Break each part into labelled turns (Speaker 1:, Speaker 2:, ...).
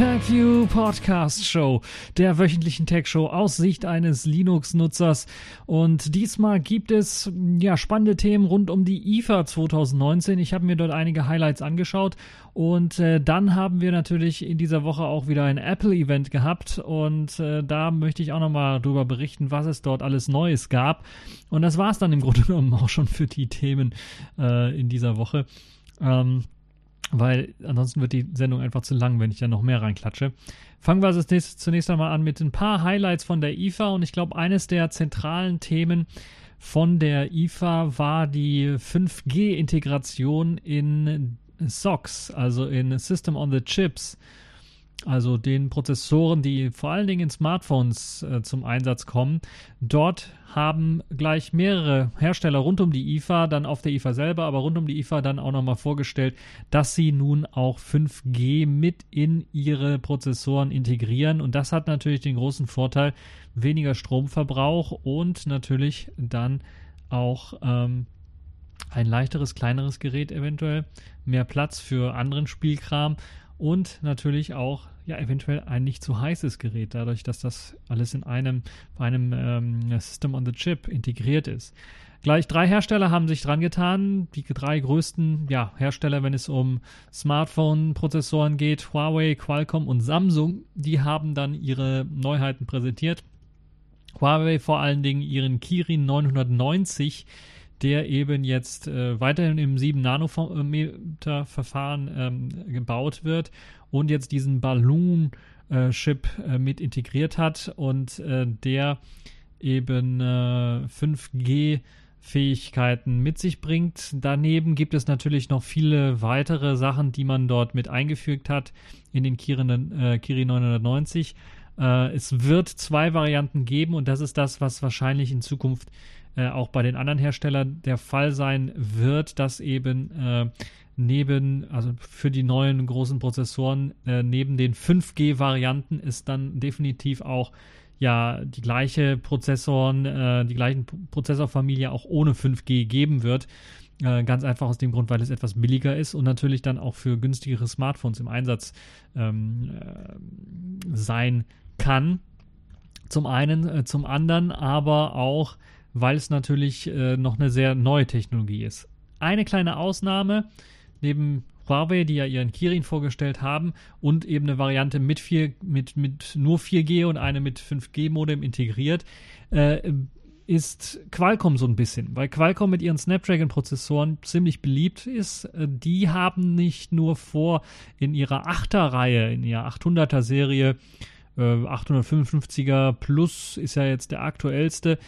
Speaker 1: TagView Podcast Show, der wöchentlichen Tech Show aus Sicht eines Linux-Nutzers. Und diesmal gibt es ja spannende Themen rund um die IFA 2019. Ich habe mir dort einige Highlights angeschaut und äh, dann haben wir natürlich in dieser Woche auch wieder ein Apple-Event gehabt und äh, da möchte ich auch nochmal darüber berichten, was es dort alles Neues gab. Und das war es dann im Grunde genommen auch schon für die Themen äh, in dieser Woche. Ähm, weil ansonsten wird die Sendung einfach zu lang, wenn ich da noch mehr reinklatsche. Fangen wir also zunächst einmal an mit ein paar Highlights von der IFA und ich glaube, eines der zentralen Themen von der IFA war die 5G-Integration in SOCs, also in System on the Chips also den Prozessoren, die vor allen Dingen in Smartphones äh, zum Einsatz kommen. Dort haben gleich mehrere Hersteller rund um die IFA, dann auf der IFA selber, aber rund um die IFA dann auch nochmal vorgestellt, dass sie nun auch 5G mit in ihre Prozessoren integrieren. Und das hat natürlich den großen Vorteil, weniger Stromverbrauch und natürlich dann auch ähm, ein leichteres, kleineres Gerät eventuell, mehr Platz für anderen Spielkram und natürlich auch ja eventuell ein nicht zu heißes Gerät, dadurch, dass das alles in einem bei einem ähm, System on the Chip integriert ist. Gleich drei Hersteller haben sich dran getan. Die drei größten ja, Hersteller, wenn es um Smartphone-Prozessoren geht, Huawei, Qualcomm und Samsung, die haben dann ihre Neuheiten präsentiert. Huawei vor allen Dingen ihren Kirin 990 der eben jetzt äh, weiterhin im 7-Nanometer-Verfahren ähm, gebaut wird und jetzt diesen Balloon-Chip äh, mit integriert hat und äh, der eben 5G äh, Fähigkeiten mit sich bringt. Daneben gibt es natürlich noch viele weitere Sachen, die man dort mit eingefügt hat in den Kirin, äh, Kirin 990. Äh, es wird zwei Varianten geben und das ist das, was wahrscheinlich in Zukunft äh, auch bei den anderen Herstellern der Fall sein wird, dass eben äh, neben, also für die neuen großen Prozessoren, äh, neben den 5G-Varianten ist dann definitiv auch ja die gleiche Prozessoren, äh, die gleichen Prozessorfamilie auch ohne 5G geben wird. Äh, ganz einfach aus dem Grund, weil es etwas billiger ist und natürlich dann auch für günstigere Smartphones im Einsatz ähm, äh, sein kann. Zum einen, zum anderen aber auch weil es natürlich äh, noch eine sehr neue Technologie ist. Eine kleine Ausnahme, neben Huawei, die ja ihren Kirin vorgestellt haben, und eben eine Variante mit, 4, mit, mit nur 4G und eine mit 5G-Modem integriert, äh, ist Qualcomm so ein bisschen, weil Qualcomm mit ihren Snapdragon-Prozessoren ziemlich beliebt ist. Äh, die haben nicht nur vor, in ihrer 8er-Reihe, in ihrer 800er-Serie, äh, 855er Plus ist ja jetzt der aktuellste,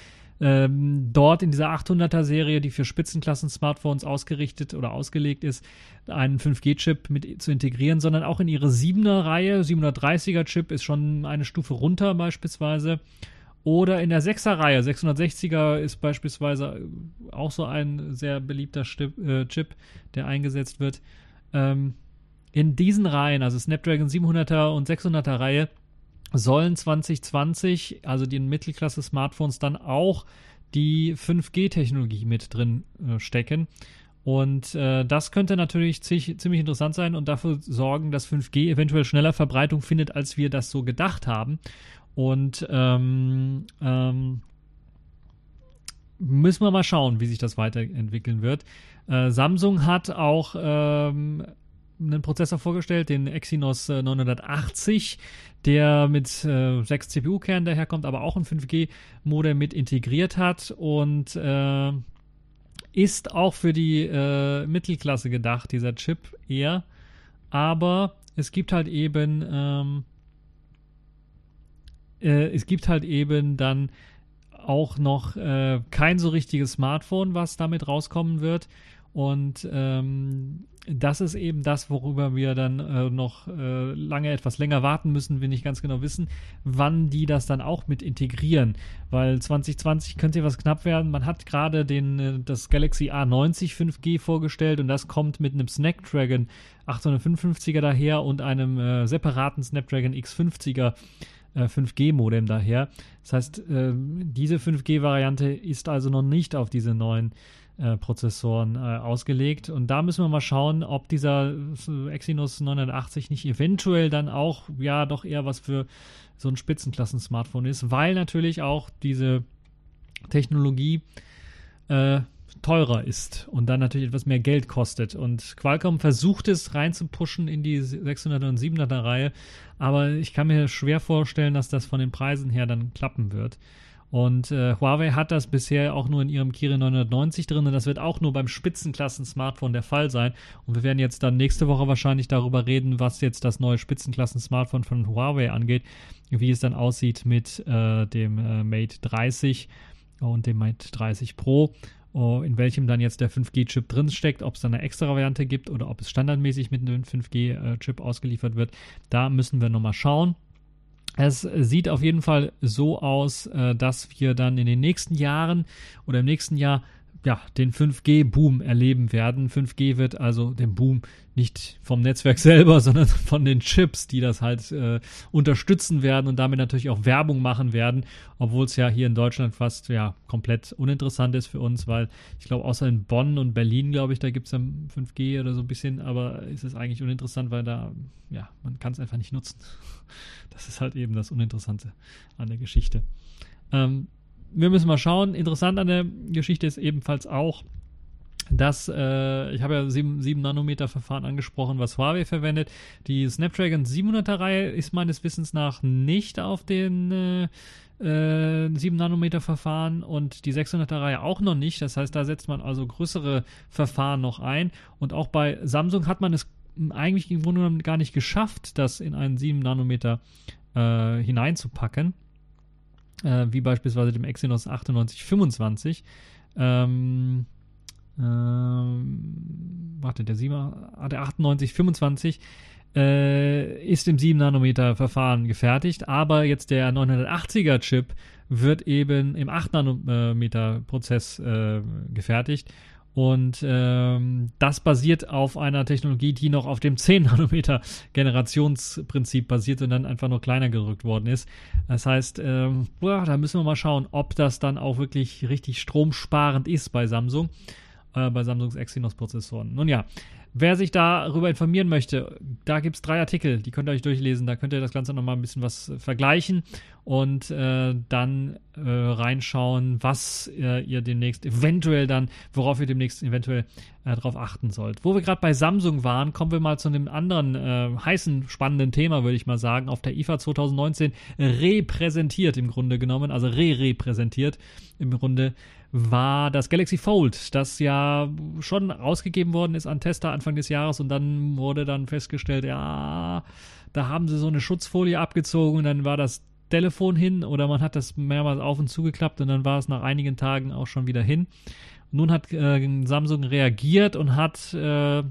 Speaker 1: ähm, dort in dieser 800er Serie, die für Spitzenklassen-Smartphones ausgerichtet oder ausgelegt ist, einen 5G-Chip mit zu integrieren, sondern auch in ihre 7er-Reihe. 730er-Chip ist schon eine Stufe runter beispielsweise. Oder in der 6er-Reihe, 660er ist beispielsweise auch so ein sehr beliebter Chip, äh, Chip der eingesetzt wird. Ähm, in diesen Reihen, also Snapdragon 700er und 600er Reihe, sollen 2020, also den Mittelklasse-Smartphones, dann auch die 5G-Technologie mit drin äh, stecken. Und äh, das könnte natürlich ziemlich interessant sein und dafür sorgen, dass 5G eventuell schneller Verbreitung findet, als wir das so gedacht haben. Und ähm, ähm, müssen wir mal schauen, wie sich das weiterentwickeln wird. Äh, Samsung hat auch ähm, einen Prozessor vorgestellt, den Exynos 980, äh, der mit äh, 6 CPU-Kernen daherkommt, aber auch ein 5G-Modem mit integriert hat und äh, ist auch für die äh, Mittelklasse gedacht, dieser Chip eher. Aber es gibt halt eben, ähm, äh, es gibt halt eben dann auch noch äh, kein so richtiges Smartphone, was damit rauskommen wird. Und ähm, das ist eben das, worüber wir dann äh, noch äh, lange etwas länger warten müssen, wir nicht ganz genau wissen, wann die das dann auch mit integrieren. Weil 2020 könnte ja was knapp werden. Man hat gerade den äh, das Galaxy A90 5G vorgestellt und das kommt mit einem Snapdragon 855er daher und einem äh, separaten Snapdragon X50er 5G-Modem äh, daher. Das heißt, äh, diese 5G-Variante ist also noch nicht auf diese neuen äh, Prozessoren äh, ausgelegt. Und da müssen wir mal schauen, ob dieser äh, Exynos 980 nicht eventuell dann auch, ja, doch eher was für so ein Spitzenklassen-Smartphone ist, weil natürlich auch diese Technologie äh, teurer ist und dann natürlich etwas mehr Geld kostet. Und Qualcomm versucht es reinzupushen in die 600er und 700er Reihe, aber ich kann mir schwer vorstellen, dass das von den Preisen her dann klappen wird. Und äh, Huawei hat das bisher auch nur in ihrem Kirin 990 drin und das wird auch nur beim Spitzenklassen-Smartphone der Fall sein. Und wir werden jetzt dann nächste Woche wahrscheinlich darüber reden, was jetzt das neue Spitzenklassen-Smartphone von Huawei angeht, wie es dann aussieht mit äh, dem äh, Mate 30 und dem Mate 30 Pro oh, in welchem dann jetzt der 5G-Chip drin steckt, ob es dann eine extra Variante gibt oder ob es standardmäßig mit einem 5G-Chip ausgeliefert wird. Da müssen wir nochmal schauen. Es sieht auf jeden Fall so aus, äh, dass wir dann in den nächsten Jahren oder im nächsten Jahr ja, den 5G-Boom erleben werden. 5G wird also den Boom nicht vom Netzwerk selber, sondern von den Chips, die das halt äh, unterstützen werden und damit natürlich auch Werbung machen werden, obwohl es ja hier in Deutschland fast ja komplett uninteressant ist für uns, weil ich glaube, außer in Bonn und Berlin, glaube ich, da gibt es ja 5G oder so ein bisschen, aber ist es eigentlich uninteressant, weil da, ja, man kann es einfach nicht nutzen. Das ist halt eben das Uninteressante an der Geschichte. Ähm, wir müssen mal schauen. Interessant an der Geschichte ist ebenfalls auch, dass, äh, ich habe ja 7, 7 Nanometer Verfahren angesprochen, was Huawei verwendet. Die Snapdragon 700er Reihe ist meines Wissens nach nicht auf den äh, äh, 7 Nanometer Verfahren und die 600er Reihe auch noch nicht. Das heißt, da setzt man also größere Verfahren noch ein. Und auch bei Samsung hat man es eigentlich im Grunde genommen gar nicht geschafft, das in einen 7 Nanometer äh, hineinzupacken äh, wie beispielsweise dem Exynos 9825. Ähm, ähm, warte, der, 7, ah, der 9825 äh, ist im 7 Nanometer Verfahren gefertigt, aber jetzt der 980er Chip wird eben im 8 Nanometer Prozess äh, gefertigt und ähm, das basiert auf einer Technologie, die noch auf dem 10 Nanometer Generationsprinzip basiert und dann einfach nur kleiner gerückt worden ist. Das heißt, ähm, boah, da müssen wir mal schauen, ob das dann auch wirklich richtig stromsparend ist bei Samsung, äh, bei Samsungs Exynos-Prozessoren. Nun ja, Wer sich darüber informieren möchte, da gibt es drei Artikel, die könnt ihr euch durchlesen. Da könnt ihr das Ganze nochmal ein bisschen was vergleichen und äh, dann äh, reinschauen, was äh, ihr demnächst eventuell dann, worauf ihr demnächst eventuell äh, darauf achten sollt. Wo wir gerade bei Samsung waren, kommen wir mal zu einem anderen äh, heißen, spannenden Thema, würde ich mal sagen, auf der IFA 2019 repräsentiert im Grunde genommen, also re-repräsentiert im Grunde war das Galaxy Fold, das ja schon rausgegeben worden ist an Tester Anfang des Jahres und dann wurde dann festgestellt, ja, da haben sie so eine Schutzfolie abgezogen und dann war das Telefon hin oder man hat das mehrmals auf und zugeklappt und dann war es nach einigen Tagen auch schon wieder hin. Nun hat äh, Samsung reagiert und hat äh,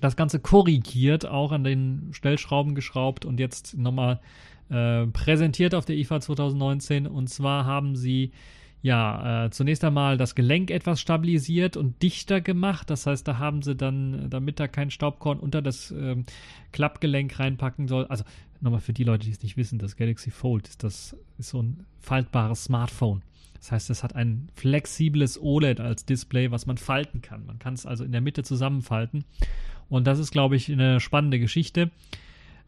Speaker 1: das Ganze korrigiert, auch an den Stellschrauben geschraubt und jetzt nochmal äh, präsentiert auf der IFA 2019. Und zwar haben sie ja, äh, zunächst einmal das Gelenk etwas stabilisiert und dichter gemacht. Das heißt, da haben sie dann, damit da kein Staubkorn unter das ähm, Klappgelenk reinpacken soll. Also nochmal für die Leute, die es nicht wissen, das Galaxy Fold ist das ist so ein faltbares Smartphone. Das heißt, es hat ein flexibles OLED als Display, was man falten kann. Man kann es also in der Mitte zusammenfalten. Und das ist, glaube ich, eine spannende Geschichte.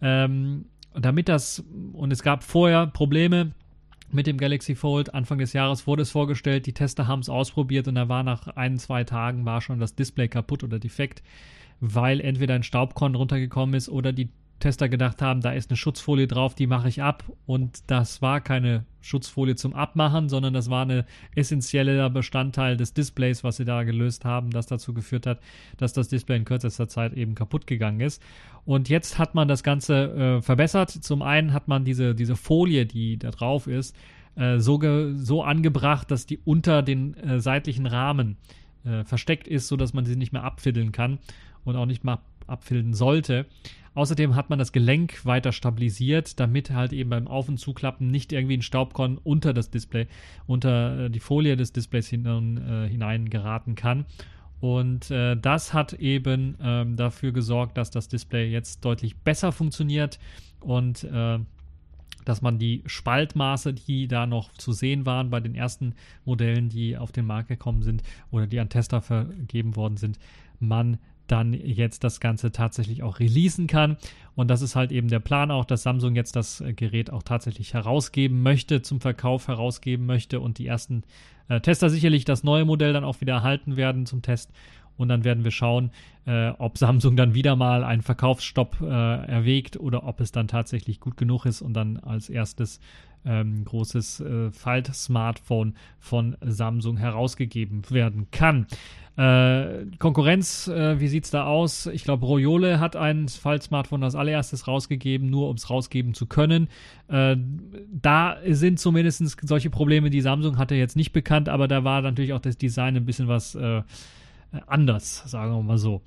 Speaker 1: Ähm, damit das, und es gab vorher Probleme, mit dem Galaxy Fold. Anfang des Jahres wurde es vorgestellt, die Tester haben es ausprobiert und da war nach ein, zwei Tagen war schon das Display kaputt oder defekt, weil entweder ein Staubkorn runtergekommen ist oder die Tester gedacht haben, da ist eine Schutzfolie drauf, die mache ich ab. Und das war keine Schutzfolie zum Abmachen, sondern das war ein essentieller Bestandteil des Displays, was sie da gelöst haben, das dazu geführt hat, dass das Display in kürzester Zeit eben kaputt gegangen ist. Und jetzt hat man das Ganze äh, verbessert. Zum einen hat man diese, diese Folie, die da drauf ist, äh, so, so angebracht, dass die unter den äh, seitlichen Rahmen äh, versteckt ist, sodass man sie nicht mehr abfiddeln kann und auch nicht mehr abfilden sollte. Außerdem hat man das Gelenk weiter stabilisiert, damit halt eben beim Auf- und Zuklappen nicht irgendwie ein Staubkorn unter das Display, unter äh, die Folie des Displays hin, äh, hinein geraten kann. Und äh, das hat eben ähm, dafür gesorgt, dass das Display jetzt deutlich besser funktioniert und äh, dass man die Spaltmaße, die da noch zu sehen waren bei den ersten Modellen, die auf den Markt gekommen sind oder die an Tester vergeben worden sind, man dann jetzt das Ganze tatsächlich auch releasen kann. Und das ist halt eben der Plan auch, dass Samsung jetzt das äh, Gerät auch tatsächlich herausgeben möchte, zum Verkauf herausgeben möchte und die ersten äh, Tester sicherlich das neue Modell dann auch wieder erhalten werden zum Test. Und dann werden wir schauen, äh, ob Samsung dann wieder mal einen Verkaufsstopp äh, erwägt oder ob es dann tatsächlich gut genug ist und dann als erstes ähm, großes äh, Falt-Smartphone von Samsung herausgegeben werden kann. Äh, Konkurrenz, äh, wie sieht's da aus? Ich glaube, Royole hat ein Fall-Smartphone als allererstes rausgegeben, nur um es rausgeben zu können. Äh, da sind zumindest solche Probleme, die Samsung hatte, jetzt nicht bekannt, aber da war natürlich auch das Design ein bisschen was äh, anders, sagen wir mal so.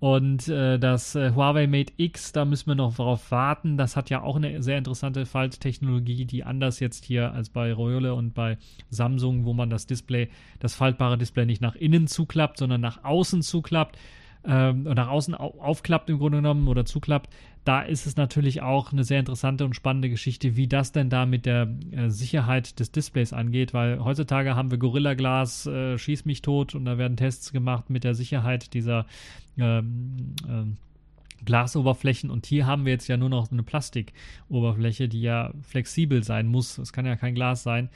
Speaker 1: Und äh, das äh, Huawei Mate X, da müssen wir noch darauf warten. Das hat ja auch eine sehr interessante Falttechnologie, die anders jetzt hier als bei Royole und bei Samsung, wo man das Display, das faltbare Display nicht nach innen zuklappt, sondern nach außen zuklappt ähm, nach außen aufklappt im Grunde genommen oder zuklappt, da ist es natürlich auch eine sehr interessante und spannende Geschichte, wie das denn da mit der äh, Sicherheit des Displays angeht, weil heutzutage haben wir Gorilla Glas, äh, schieß mich tot und da werden Tests gemacht mit der Sicherheit dieser ähm, äh, Glasoberflächen und hier haben wir jetzt ja nur noch eine Plastikoberfläche, die ja flexibel sein muss. Es kann ja kein Glas sein.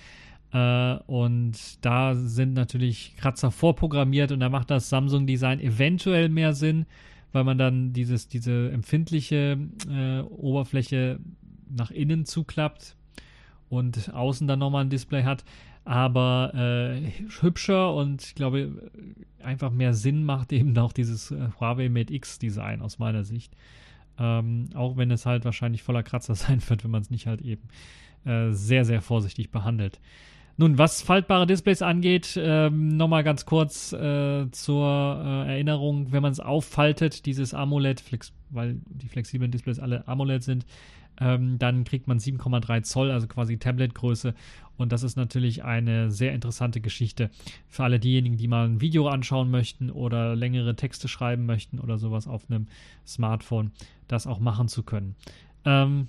Speaker 1: Äh, und da sind natürlich Kratzer vorprogrammiert und da macht das Samsung-Design eventuell mehr Sinn, weil man dann dieses, diese empfindliche äh, Oberfläche nach innen zuklappt und außen dann nochmal ein Display hat. Aber äh, hübscher und ich glaube einfach mehr Sinn macht eben auch dieses äh, Huawei Mate X Design aus meiner Sicht. Ähm, auch wenn es halt wahrscheinlich voller Kratzer sein wird, wenn man es nicht halt eben äh, sehr, sehr vorsichtig behandelt. Nun, was faltbare Displays angeht, ähm, nochmal ganz kurz äh, zur äh, Erinnerung, wenn man es auffaltet, dieses AMOLED, weil die flexiblen Displays alle AMOLED sind, ähm, dann kriegt man 7,3 Zoll, also quasi Tabletgröße. Und das ist natürlich eine sehr interessante Geschichte für alle diejenigen, die mal ein Video anschauen möchten oder längere Texte schreiben möchten oder sowas auf einem Smartphone, das auch machen zu können. Ähm,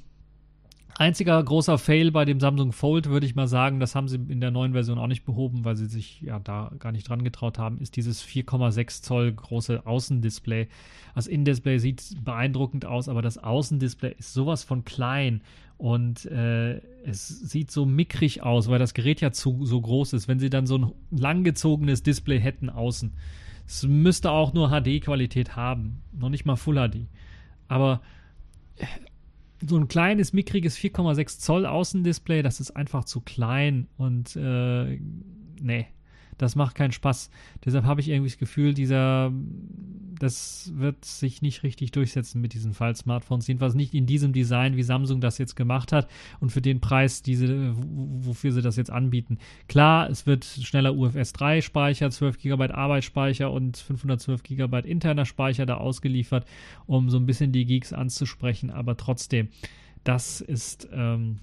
Speaker 1: Einziger großer Fail bei dem Samsung Fold, würde ich mal sagen, das haben sie in der neuen Version auch nicht behoben, weil sie sich ja da gar nicht dran getraut haben, ist dieses 4,6 Zoll große Außendisplay. Das Innendisplay sieht beeindruckend aus, aber das Außendisplay ist sowas von klein und äh, es sieht so mickrig aus, weil das Gerät ja zu, so groß ist. Wenn sie dann so ein langgezogenes Display hätten außen, es müsste auch nur HD-Qualität haben, noch nicht mal Full HD. Aber so ein kleines, mickriges 4,6 Zoll Außendisplay, das ist einfach zu klein und äh, nee, das macht keinen Spaß. Deshalb habe ich irgendwie das Gefühl, dieser, das wird sich nicht richtig durchsetzen mit diesen Fall-Smartphones. Jedenfalls nicht in diesem Design, wie Samsung das jetzt gemacht hat und für den Preis, diese, wofür sie das jetzt anbieten. Klar, es wird schneller UFS 3 Speicher, 12 GB Arbeitsspeicher und 512 GB interner Speicher da ausgeliefert, um so ein bisschen die Geeks anzusprechen, aber trotzdem, das ist, ähm,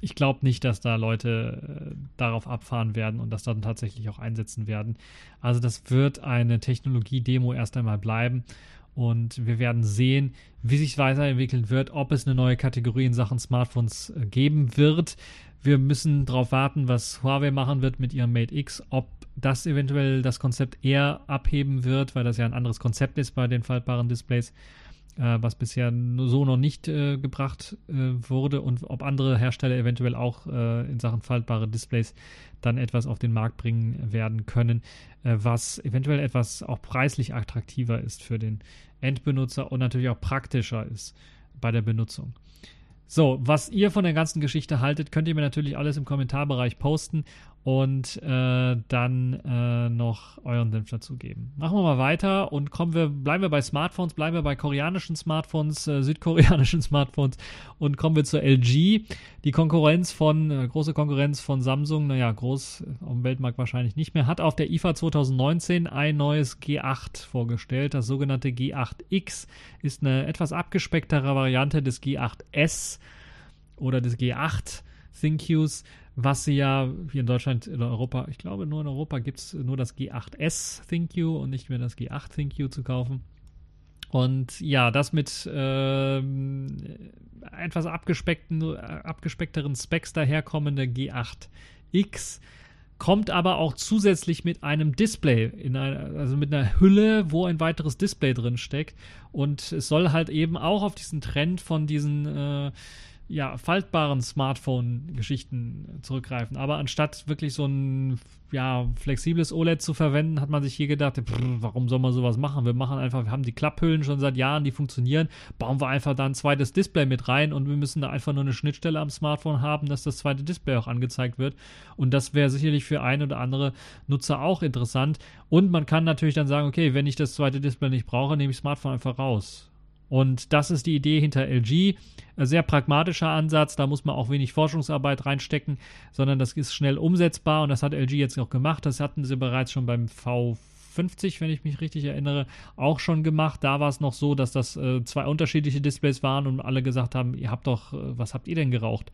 Speaker 1: ich glaube nicht, dass da Leute äh, darauf abfahren werden und das dann tatsächlich auch einsetzen werden. Also das wird eine Technologie-Demo erst einmal bleiben und wir werden sehen, wie sich weiterentwickeln wird, ob es eine neue Kategorie in Sachen Smartphones äh, geben wird. Wir müssen darauf warten, was Huawei machen wird mit ihrem Mate X, ob das eventuell das Konzept eher abheben wird, weil das ja ein anderes Konzept ist bei den faltbaren Displays was bisher so noch nicht äh, gebracht äh, wurde und ob andere Hersteller eventuell auch äh, in Sachen faltbare Displays dann etwas auf den Markt bringen werden können, äh, was eventuell etwas auch preislich attraktiver ist für den Endbenutzer und natürlich auch praktischer ist bei der Benutzung. So, was ihr von der ganzen Geschichte haltet, könnt ihr mir natürlich alles im Kommentarbereich posten und äh, dann äh, noch euren Senf dazu geben. Machen wir mal weiter und kommen wir, bleiben wir bei Smartphones, bleiben wir bei koreanischen Smartphones, äh, südkoreanischen Smartphones und kommen wir zur LG. Die Konkurrenz von, äh, große Konkurrenz von Samsung, naja, groß auf dem Weltmarkt wahrscheinlich nicht mehr, hat auf der IFA 2019 ein neues G8 vorgestellt. Das sogenannte G8X ist eine etwas abgespecktere Variante des G8S oder des G8 ThinQs was sie ja hier in Deutschland, in Europa, ich glaube nur in Europa gibt es nur das G8S ThinQ und nicht mehr das G8 ThinQ zu kaufen. Und ja, das mit äh, etwas abgespeckten, äh, abgespeckteren Specs daherkommende G8X kommt aber auch zusätzlich mit einem Display, in einer, also mit einer Hülle, wo ein weiteres Display drin steckt. Und es soll halt eben auch auf diesen Trend von diesen äh, ja, faltbaren Smartphone-Geschichten zurückgreifen. Aber anstatt wirklich so ein ja, flexibles OLED zu verwenden, hat man sich hier gedacht, warum soll man sowas machen? Wir machen einfach, wir haben die Klapphüllen schon seit Jahren, die funktionieren, bauen wir einfach da ein zweites Display mit rein und wir müssen da einfach nur eine Schnittstelle am Smartphone haben, dass das zweite Display auch angezeigt wird. Und das wäre sicherlich für ein oder andere Nutzer auch interessant. Und man kann natürlich dann sagen, okay, wenn ich das zweite Display nicht brauche, nehme ich Smartphone einfach raus. Und das ist die Idee hinter LG. Ein sehr pragmatischer Ansatz, da muss man auch wenig Forschungsarbeit reinstecken, sondern das ist schnell umsetzbar und das hat LG jetzt auch gemacht. Das hatten sie bereits schon beim V50, wenn ich mich richtig erinnere, auch schon gemacht. Da war es noch so, dass das äh, zwei unterschiedliche Displays waren und alle gesagt haben, ihr habt doch, äh, was habt ihr denn geraucht?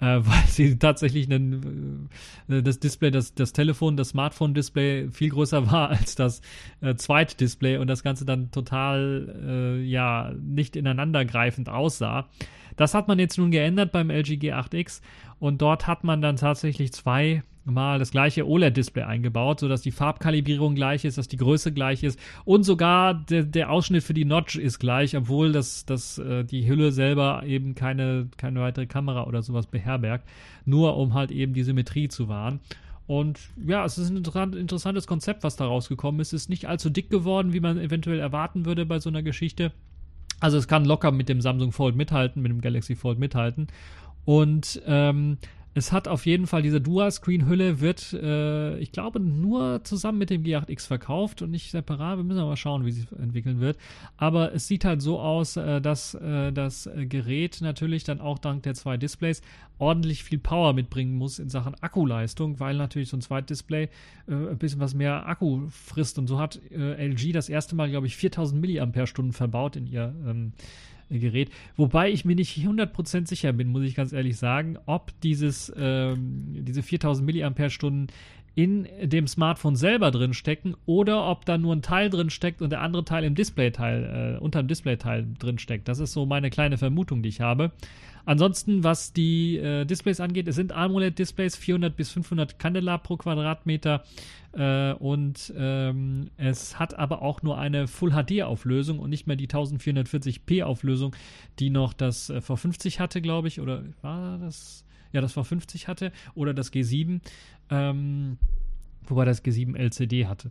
Speaker 1: Äh, weil sie tatsächlich einen, äh, das Display, das, das Telefon, das Smartphone-Display viel größer war als das äh, zweite Display und das Ganze dann total, äh, ja, nicht ineinandergreifend aussah. Das hat man jetzt nun geändert beim LG G8X und dort hat man dann tatsächlich zwei mal das gleiche OLED-Display eingebaut, sodass die Farbkalibrierung gleich ist, dass die Größe gleich ist und sogar der, der Ausschnitt für die Notch ist gleich, obwohl das, das, äh, die Hülle selber eben keine, keine weitere Kamera oder sowas beherbergt, nur um halt eben die Symmetrie zu wahren. Und ja, es ist ein interessantes Konzept, was da rausgekommen ist. Es ist nicht allzu dick geworden, wie man eventuell erwarten würde bei so einer Geschichte. Also es kann locker mit dem Samsung Fold mithalten, mit dem Galaxy Fold mithalten. Und ähm, es hat auf jeden Fall diese Dual-Screen-Hülle, wird, äh, ich glaube, nur zusammen mit dem G8X verkauft und nicht separat. Wir müssen aber schauen, wie sich entwickeln wird. Aber es sieht halt so aus, äh, dass äh, das Gerät natürlich dann auch dank der zwei Displays ordentlich viel Power mitbringen muss in Sachen Akkuleistung, weil natürlich so ein Zweitdisplay äh, ein bisschen was mehr Akku frisst. Und so hat äh, LG das erste Mal, glaube ich, 4000 mAh verbaut in ihr ähm, Gerät. Wobei ich mir nicht 100% sicher bin, muss ich ganz ehrlich sagen, ob dieses, ähm, diese 4000 mAh in dem Smartphone selber drin stecken oder ob da nur ein Teil drin steckt und der andere Teil im Displayteil, äh, unter dem Displayteil drin steckt. Das ist so meine kleine Vermutung, die ich habe. Ansonsten, was die äh, Displays angeht, es sind AMOLED-Displays, 400 bis 500 Candela pro Quadratmeter äh, und ähm, es hat aber auch nur eine Full HD-Auflösung und nicht mehr die 1440p-Auflösung, die noch das äh, V50 hatte, glaube ich, oder war das? Ja, das V50 hatte oder das G7, ähm, wobei das G7 LCD hatte.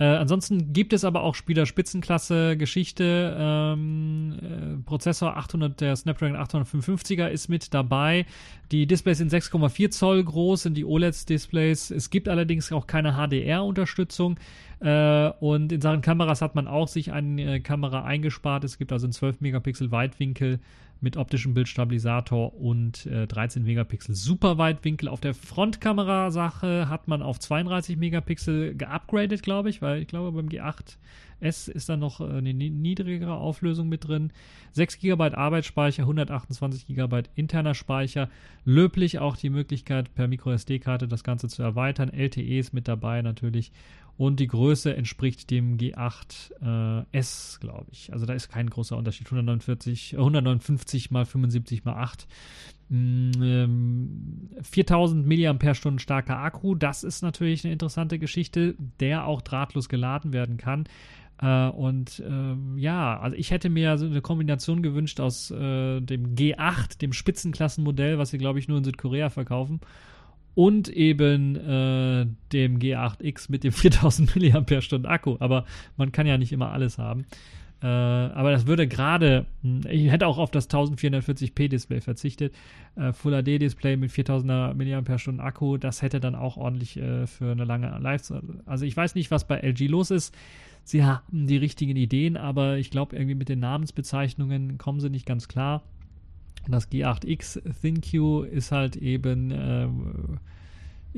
Speaker 1: Äh, ansonsten gibt es aber auch Spieler-Spitzenklasse Geschichte. Ähm, äh, Prozessor 800, der Snapdragon 855er ist mit dabei. Die Displays sind 6,4 Zoll groß, sind die OLED-Displays. Es gibt allerdings auch keine HDR-Unterstützung. Äh, und in Sachen Kameras hat man auch sich eine Kamera eingespart. Es gibt also einen 12 Megapixel Weitwinkel mit optischem Bildstabilisator und äh, 13 Megapixel Superweitwinkel. Auf der Frontkamera-Sache hat man auf 32 Megapixel geupgradet, glaube ich, weil ich glaube beim G8S ist da noch äh, eine niedrigere Auflösung mit drin. 6 GB Arbeitsspeicher, 128 GB interner Speicher. Löblich auch die Möglichkeit per MicroSD-Karte das Ganze zu erweitern. LTE ist mit dabei natürlich und die Größe entspricht dem G8 äh, glaube ich. Also da ist kein großer Unterschied. 149, 159 mal 75 mal 8. Ähm, 4000 mAh starker Akku, das ist natürlich eine interessante Geschichte, der auch drahtlos geladen werden kann. Äh, und äh, ja, also ich hätte mir so eine Kombination gewünscht aus äh, dem G8, dem Spitzenklassenmodell, was sie, glaube ich, nur in Südkorea verkaufen, und eben äh, dem G8X mit dem 4000 mAh Akku. Aber man kann ja nicht immer alles haben. Äh, aber das würde gerade, hm, ich hätte auch auf das 1440p Display verzichtet. Äh, Full HD Display mit 4000 mAh Akku, das hätte dann auch ordentlich äh, für eine lange Live. Also ich weiß nicht, was bei LG los ist. Sie haben die richtigen Ideen, aber ich glaube, irgendwie mit den Namensbezeichnungen kommen sie nicht ganz klar. Das G8X ThinQ ist halt eben äh,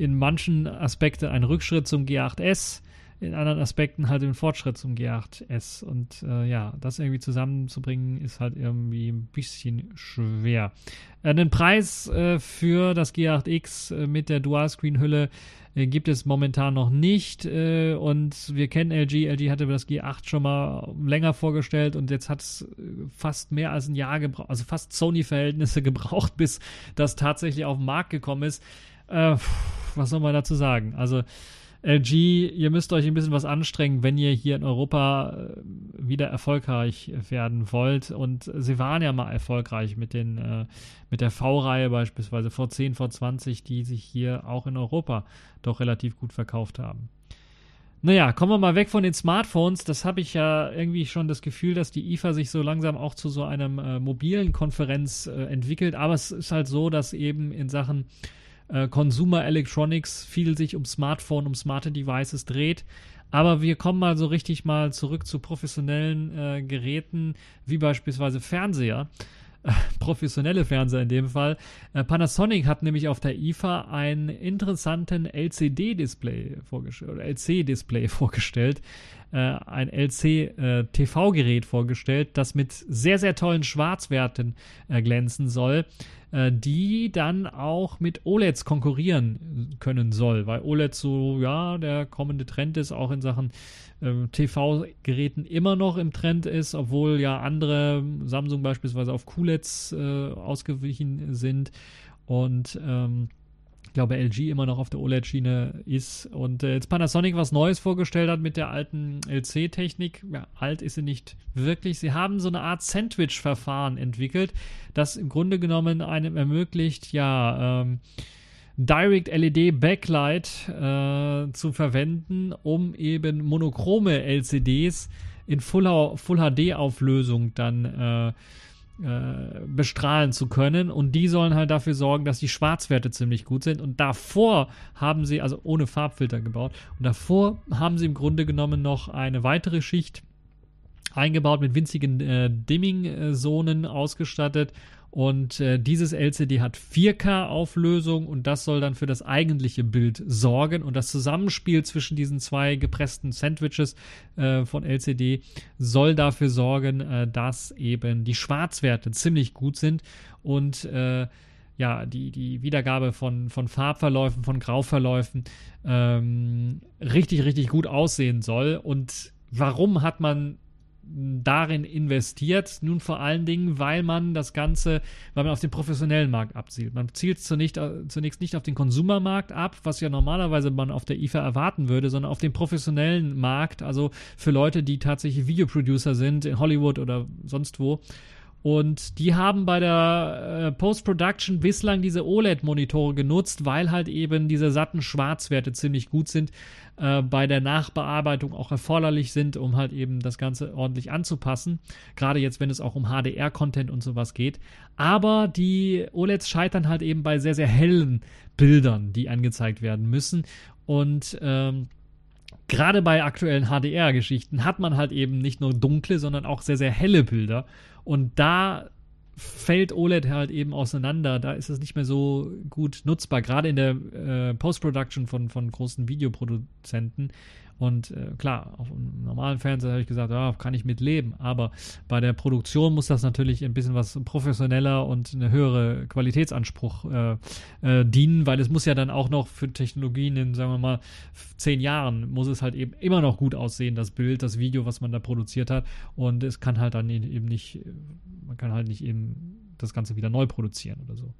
Speaker 1: in manchen Aspekten ein Rückschritt zum G8S. In anderen Aspekten halt den Fortschritt zum G8S. Und äh, ja, das irgendwie zusammenzubringen, ist halt irgendwie ein bisschen schwer. Äh, den Preis äh, für das G8X äh, mit der Dual-Screen-Hülle äh, gibt es momentan noch nicht. Äh, und wir kennen LG. LG hatte das G8 schon mal länger vorgestellt und jetzt hat es fast mehr als ein Jahr gebraucht, also fast Sony-Verhältnisse gebraucht, bis das tatsächlich auf den Markt gekommen ist. was soll man dazu sagen? Also LG, ihr müsst euch ein bisschen was anstrengen, wenn ihr hier in Europa äh, wieder erfolgreich werden wollt. Und sie waren ja mal erfolgreich mit, den, äh, mit der V-Reihe beispielsweise V10, V20, die sich hier auch in Europa doch relativ gut verkauft haben. Naja, kommen wir mal weg von den Smartphones. Das habe ich ja irgendwie schon das Gefühl, dass die IFA sich so langsam auch zu so einem äh, mobilen Konferenz äh, entwickelt. Aber es ist halt so, dass eben in Sachen äh, Consumer Electronics viel sich um Smartphone, um smarte Devices dreht. Aber wir kommen mal so richtig mal zurück zu professionellen äh, Geräten, wie beispielsweise Fernseher. Äh, professionelle Fernseher in dem Fall. Äh, Panasonic hat nämlich auf der IFA einen interessanten LCD-Display vorgestellt, oder LC-Display vorgestellt, äh, ein LC-TV-Gerät vorgestellt, das mit sehr, sehr tollen Schwarzwerten glänzen soll. Äh, die dann auch mit OLEDs konkurrieren können soll, weil OLED so, ja, der kommende Trend ist, auch in Sachen äh, TV-Geräten immer noch im Trend ist, obwohl ja andere, Samsung beispielsweise auf QLEDs äh, ausgewichen sind und ähm, ich glaube, LG immer noch auf der OLED-Schiene ist und äh, jetzt Panasonic was Neues vorgestellt hat mit der alten LC-Technik. Ja, alt ist sie nicht wirklich. Sie haben so eine Art Sandwich-Verfahren entwickelt, das im Grunde genommen einem ermöglicht, ja, ähm, Direct LED Backlight äh, zu verwenden, um eben monochrome LCDs in Full, Full HD Auflösung dann äh, äh, bestrahlen zu können. Und die sollen halt dafür sorgen, dass die Schwarzwerte ziemlich gut sind. Und davor haben sie, also ohne Farbfilter gebaut, und davor haben sie im Grunde genommen noch eine weitere Schicht eingebaut mit winzigen äh, Dimming-Zonen ausgestattet und äh, dieses LCD hat 4K-Auflösung und das soll dann für das eigentliche Bild sorgen. Und das Zusammenspiel zwischen diesen zwei gepressten Sandwiches äh, von LCD soll dafür sorgen, äh, dass eben die Schwarzwerte ziemlich gut sind und äh, ja, die, die Wiedergabe von, von Farbverläufen, von Grauverläufen ähm, richtig, richtig gut aussehen soll. Und warum hat man darin investiert. Nun vor allen Dingen, weil man das Ganze, weil man auf den professionellen Markt abzielt. Man zielt zunächst, äh, zunächst nicht auf den Konsumermarkt ab, was ja normalerweise man auf der IFA erwarten würde, sondern auf den professionellen Markt, also für Leute, die tatsächlich Videoproducer sind in Hollywood oder sonst wo. Und die haben bei der äh, Post-Production bislang diese OLED-Monitore genutzt, weil halt eben diese satten Schwarzwerte ziemlich gut sind, äh, bei der Nachbearbeitung auch erforderlich sind, um halt eben das Ganze ordentlich anzupassen. Gerade jetzt, wenn es auch um HDR-Content und sowas geht. Aber die OLEDs scheitern halt eben bei sehr, sehr hellen Bildern, die angezeigt werden müssen. Und ähm, gerade bei aktuellen HDR-Geschichten hat man halt eben nicht nur dunkle, sondern auch sehr, sehr helle Bilder. Und da fällt OLED halt eben auseinander. Da ist es nicht mehr so gut nutzbar, gerade in der äh, Post-Production von, von großen Videoproduzenten. Und äh, klar, auf einem normalen Fernseher habe ich gesagt, ja, kann ich mit leben. Aber bei der Produktion muss das natürlich ein bisschen was professioneller und eine höhere Qualitätsanspruch äh, äh, dienen, weil es muss ja dann auch noch für Technologien in, sagen wir mal, zehn Jahren muss es halt eben immer noch gut aussehen, das Bild, das Video, was man da produziert hat. Und es kann halt dann eben nicht, man kann halt nicht eben das Ganze wieder neu produzieren oder so.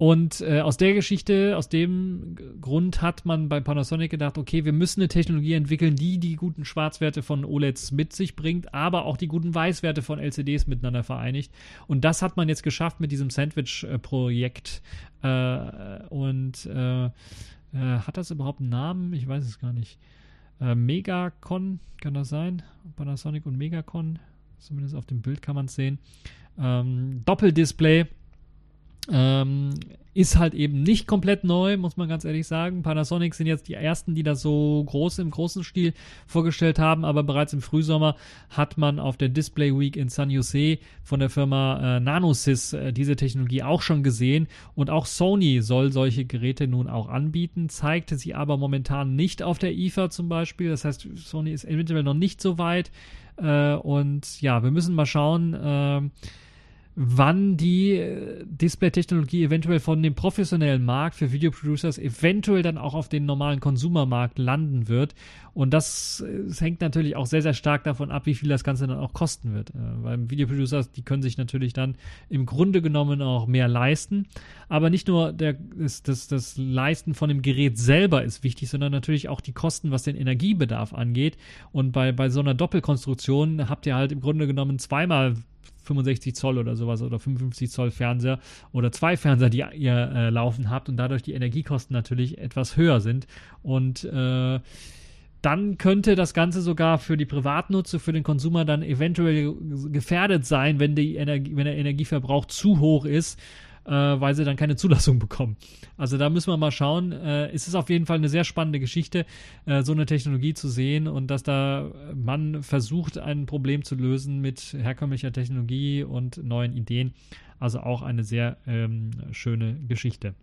Speaker 1: Und äh, aus der Geschichte, aus dem Grund hat man bei Panasonic gedacht, okay, wir müssen eine Technologie entwickeln, die die guten Schwarzwerte von OLEDs mit sich bringt, aber auch die guten Weißwerte von LCDs miteinander vereinigt. Und das hat man jetzt geschafft mit diesem Sandwich-Projekt. Äh, und äh, äh hat das überhaupt einen Namen? Ich weiß es gar nicht. Äh, Megacon, kann das sein? Panasonic und Megacon, zumindest auf dem Bild kann man es sehen. Ähm, Doppeldisplay ähm, ist halt eben nicht komplett neu, muss man ganz ehrlich sagen. Panasonic sind jetzt die ersten, die das so groß im großen Stil vorgestellt haben, aber bereits im Frühsommer hat man auf der Display Week in San Jose von der Firma äh, Nanosys äh, diese Technologie auch schon gesehen und auch Sony soll solche Geräte nun auch anbieten, zeigte sie aber momentan nicht auf der IFA zum Beispiel. Das heißt, Sony ist eventuell noch nicht so weit äh, und ja, wir müssen mal schauen, äh, wann die äh, Display-Technologie eventuell von dem professionellen Markt für Videoproducers eventuell dann auch auf den normalen Konsumermarkt landen wird. Und das, das, hängt natürlich auch sehr, sehr stark davon ab, wie viel das Ganze dann auch kosten wird. Äh, weil Videoproducers, die können sich natürlich dann im Grunde genommen auch mehr leisten. Aber nicht nur der, das, das, das Leisten von dem Gerät selber ist wichtig, sondern natürlich auch die Kosten, was den Energiebedarf angeht. Und bei, bei so einer Doppelkonstruktion habt ihr halt im Grunde genommen zweimal 65 Zoll oder sowas oder 55 Zoll Fernseher oder zwei Fernseher, die ihr äh, laufen habt und dadurch die Energiekosten natürlich etwas höher sind. Und äh, dann könnte das Ganze sogar für die Privatnutzer, für den Konsumer dann eventuell gefährdet sein, wenn, die Energie, wenn der Energieverbrauch zu hoch ist äh, weil sie dann keine Zulassung bekommen. Also da müssen wir mal schauen. Äh, es ist auf jeden Fall eine sehr spannende Geschichte, äh, so eine Technologie zu sehen und dass da man versucht, ein Problem zu lösen mit herkömmlicher Technologie und neuen Ideen. Also auch eine sehr ähm, schöne Geschichte.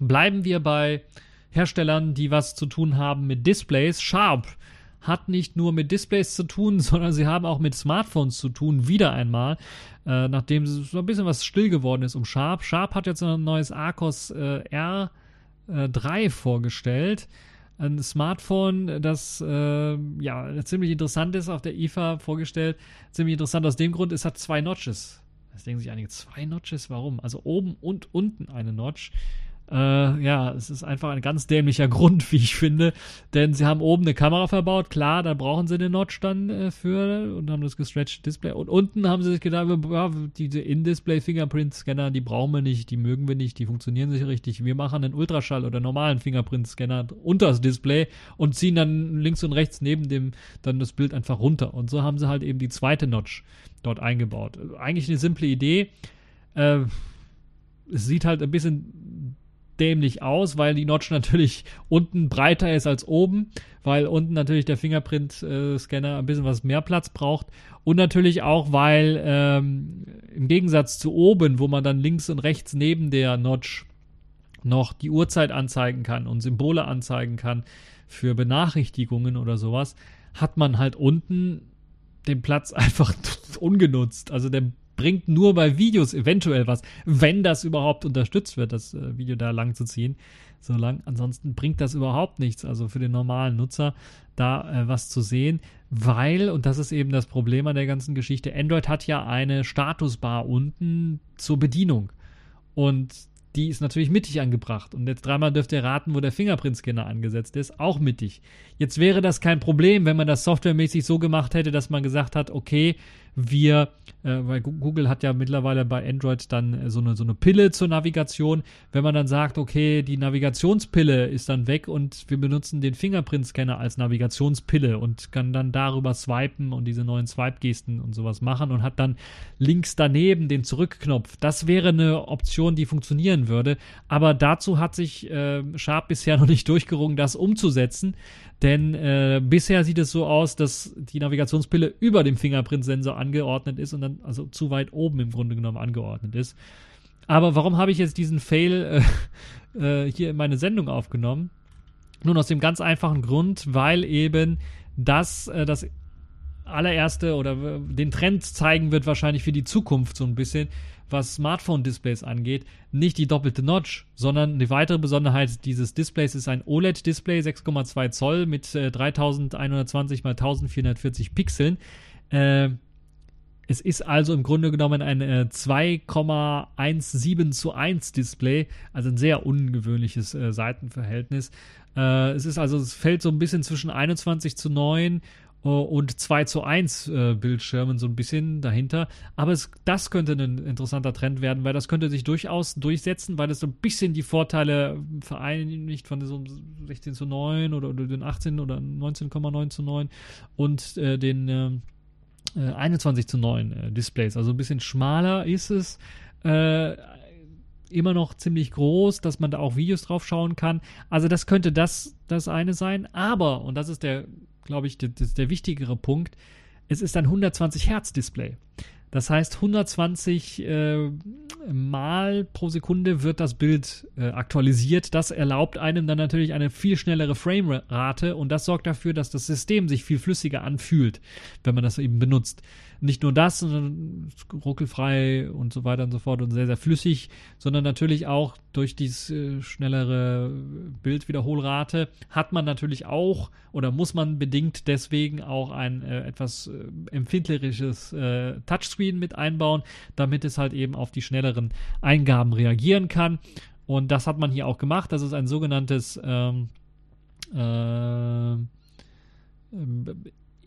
Speaker 1: Bleiben wir bei Herstellern, die was zu tun haben mit Displays. Sharp hat nicht nur mit Displays zu tun, sondern sie haben auch mit Smartphones zu tun, wieder einmal, äh, nachdem so ein bisschen was still geworden ist um Sharp. Sharp hat jetzt ein neues Arcos äh, R3 äh, vorgestellt. Ein Smartphone, das äh, ja ziemlich interessant ist, auf der IFA vorgestellt. Ziemlich interessant aus dem Grund, es hat zwei Notches. Das denken sich einige, zwei Notches, warum? Also oben und unten eine Notch. Äh, ja, es ist einfach ein ganz dämlicher Grund, wie ich finde. Denn sie haben oben eine Kamera verbaut, klar, da brauchen sie den Notch dann äh, für und haben das gestretched Display. Und unten haben sie sich gedacht, ja, diese In-Display-Fingerprint-Scanner, die brauchen wir nicht, die mögen wir nicht, die funktionieren nicht richtig. Wir machen einen Ultraschall oder normalen Fingerprint-Scanner unter das Display und ziehen dann links und rechts neben dem dann das Bild einfach runter. Und so haben sie halt eben die zweite Notch dort eingebaut. Eigentlich eine simple Idee. Äh, es sieht halt ein bisschen dämlich aus, weil die Notch natürlich unten breiter ist als oben, weil unten natürlich der Fingerprint-Scanner ein bisschen was mehr Platz braucht und natürlich auch, weil ähm, im Gegensatz zu oben, wo man dann links und rechts neben der Notch noch die Uhrzeit anzeigen kann und Symbole anzeigen kann für Benachrichtigungen oder sowas, hat man halt unten den Platz einfach ungenutzt. Also der bringt nur bei Videos eventuell was, wenn das überhaupt unterstützt wird, das äh, Video da lang zu ziehen. So lang. Ansonsten bringt das überhaupt nichts, also für den normalen Nutzer da äh, was zu sehen, weil, und das ist eben das Problem an der ganzen Geschichte, Android hat ja eine Statusbar unten zur Bedienung. Und die ist natürlich mittig angebracht. Und jetzt dreimal dürft ihr raten, wo der Fingerprint-Scanner angesetzt ist. Auch mittig. Jetzt wäre das kein Problem, wenn man das softwaremäßig so gemacht hätte, dass man gesagt hat, okay, wir, äh, weil Google hat ja mittlerweile bei Android dann äh, so eine, so eine Pille zur Navigation. Wenn man dann sagt, okay, die Navigationspille ist dann weg und wir benutzen den Fingerprint-Scanner als Navigationspille und kann dann darüber swipen und diese neuen Swipe-Gesten und sowas machen und hat dann links daneben den Zurückknopf. Das wäre eine Option, die funktionieren würde. Aber dazu hat sich äh, Sharp bisher noch nicht durchgerungen, das umzusetzen. Denn äh, bisher sieht es so aus, dass die Navigationspille über dem Fingerprint-Sensor angeordnet ist und dann also zu weit oben im Grunde genommen angeordnet ist. Aber warum habe ich jetzt diesen Fail äh, äh, hier in meine Sendung aufgenommen? Nun aus dem ganz einfachen Grund, weil eben das äh, das allererste oder den Trend zeigen wird wahrscheinlich für die Zukunft so ein bisschen, was Smartphone-Displays angeht, nicht die doppelte Notch, sondern eine weitere Besonderheit dieses Displays ist ein OLED-Display, 6,2 Zoll mit äh, 3120 x 1440 Pixeln. Äh, es ist also im Grunde genommen ein äh, 2,17 zu 1 Display, also ein sehr ungewöhnliches äh, Seitenverhältnis. Äh, es ist also, es fällt so ein bisschen zwischen 21 zu 9 äh, und 2 zu 1 äh, Bildschirmen so ein bisschen dahinter. Aber es, das könnte ein interessanter Trend werden, weil das könnte sich durchaus durchsetzen, weil es so ein bisschen die Vorteile vereinigt von so 16 zu 9 oder, oder den 18 oder 19,9 zu 9 und äh, den äh, 21 äh, zu 9 äh, Displays. Also ein bisschen schmaler ist es. Äh, immer noch ziemlich groß, dass man da auch Videos drauf schauen kann. Also das könnte das, das eine sein. Aber, und das ist der, glaube ich, der, der wichtigere Punkt, es ist ein 120 Hertz Display. Das heißt, 120 äh, Mal pro Sekunde wird das Bild äh, aktualisiert. Das erlaubt einem dann natürlich eine viel schnellere Framerate und das sorgt dafür, dass das System sich viel flüssiger anfühlt, wenn man das eben benutzt nicht nur das, sondern ruckelfrei und so weiter und so fort und sehr, sehr flüssig, sondern natürlich auch durch diese äh, schnellere Bildwiederholrate hat man natürlich auch oder muss man bedingt deswegen auch ein äh, etwas äh, empfindlicheres äh, Touchscreen mit einbauen, damit es halt eben auf die schnelleren Eingaben reagieren kann. Und das hat man hier auch gemacht. Das ist ein sogenanntes ähm, äh,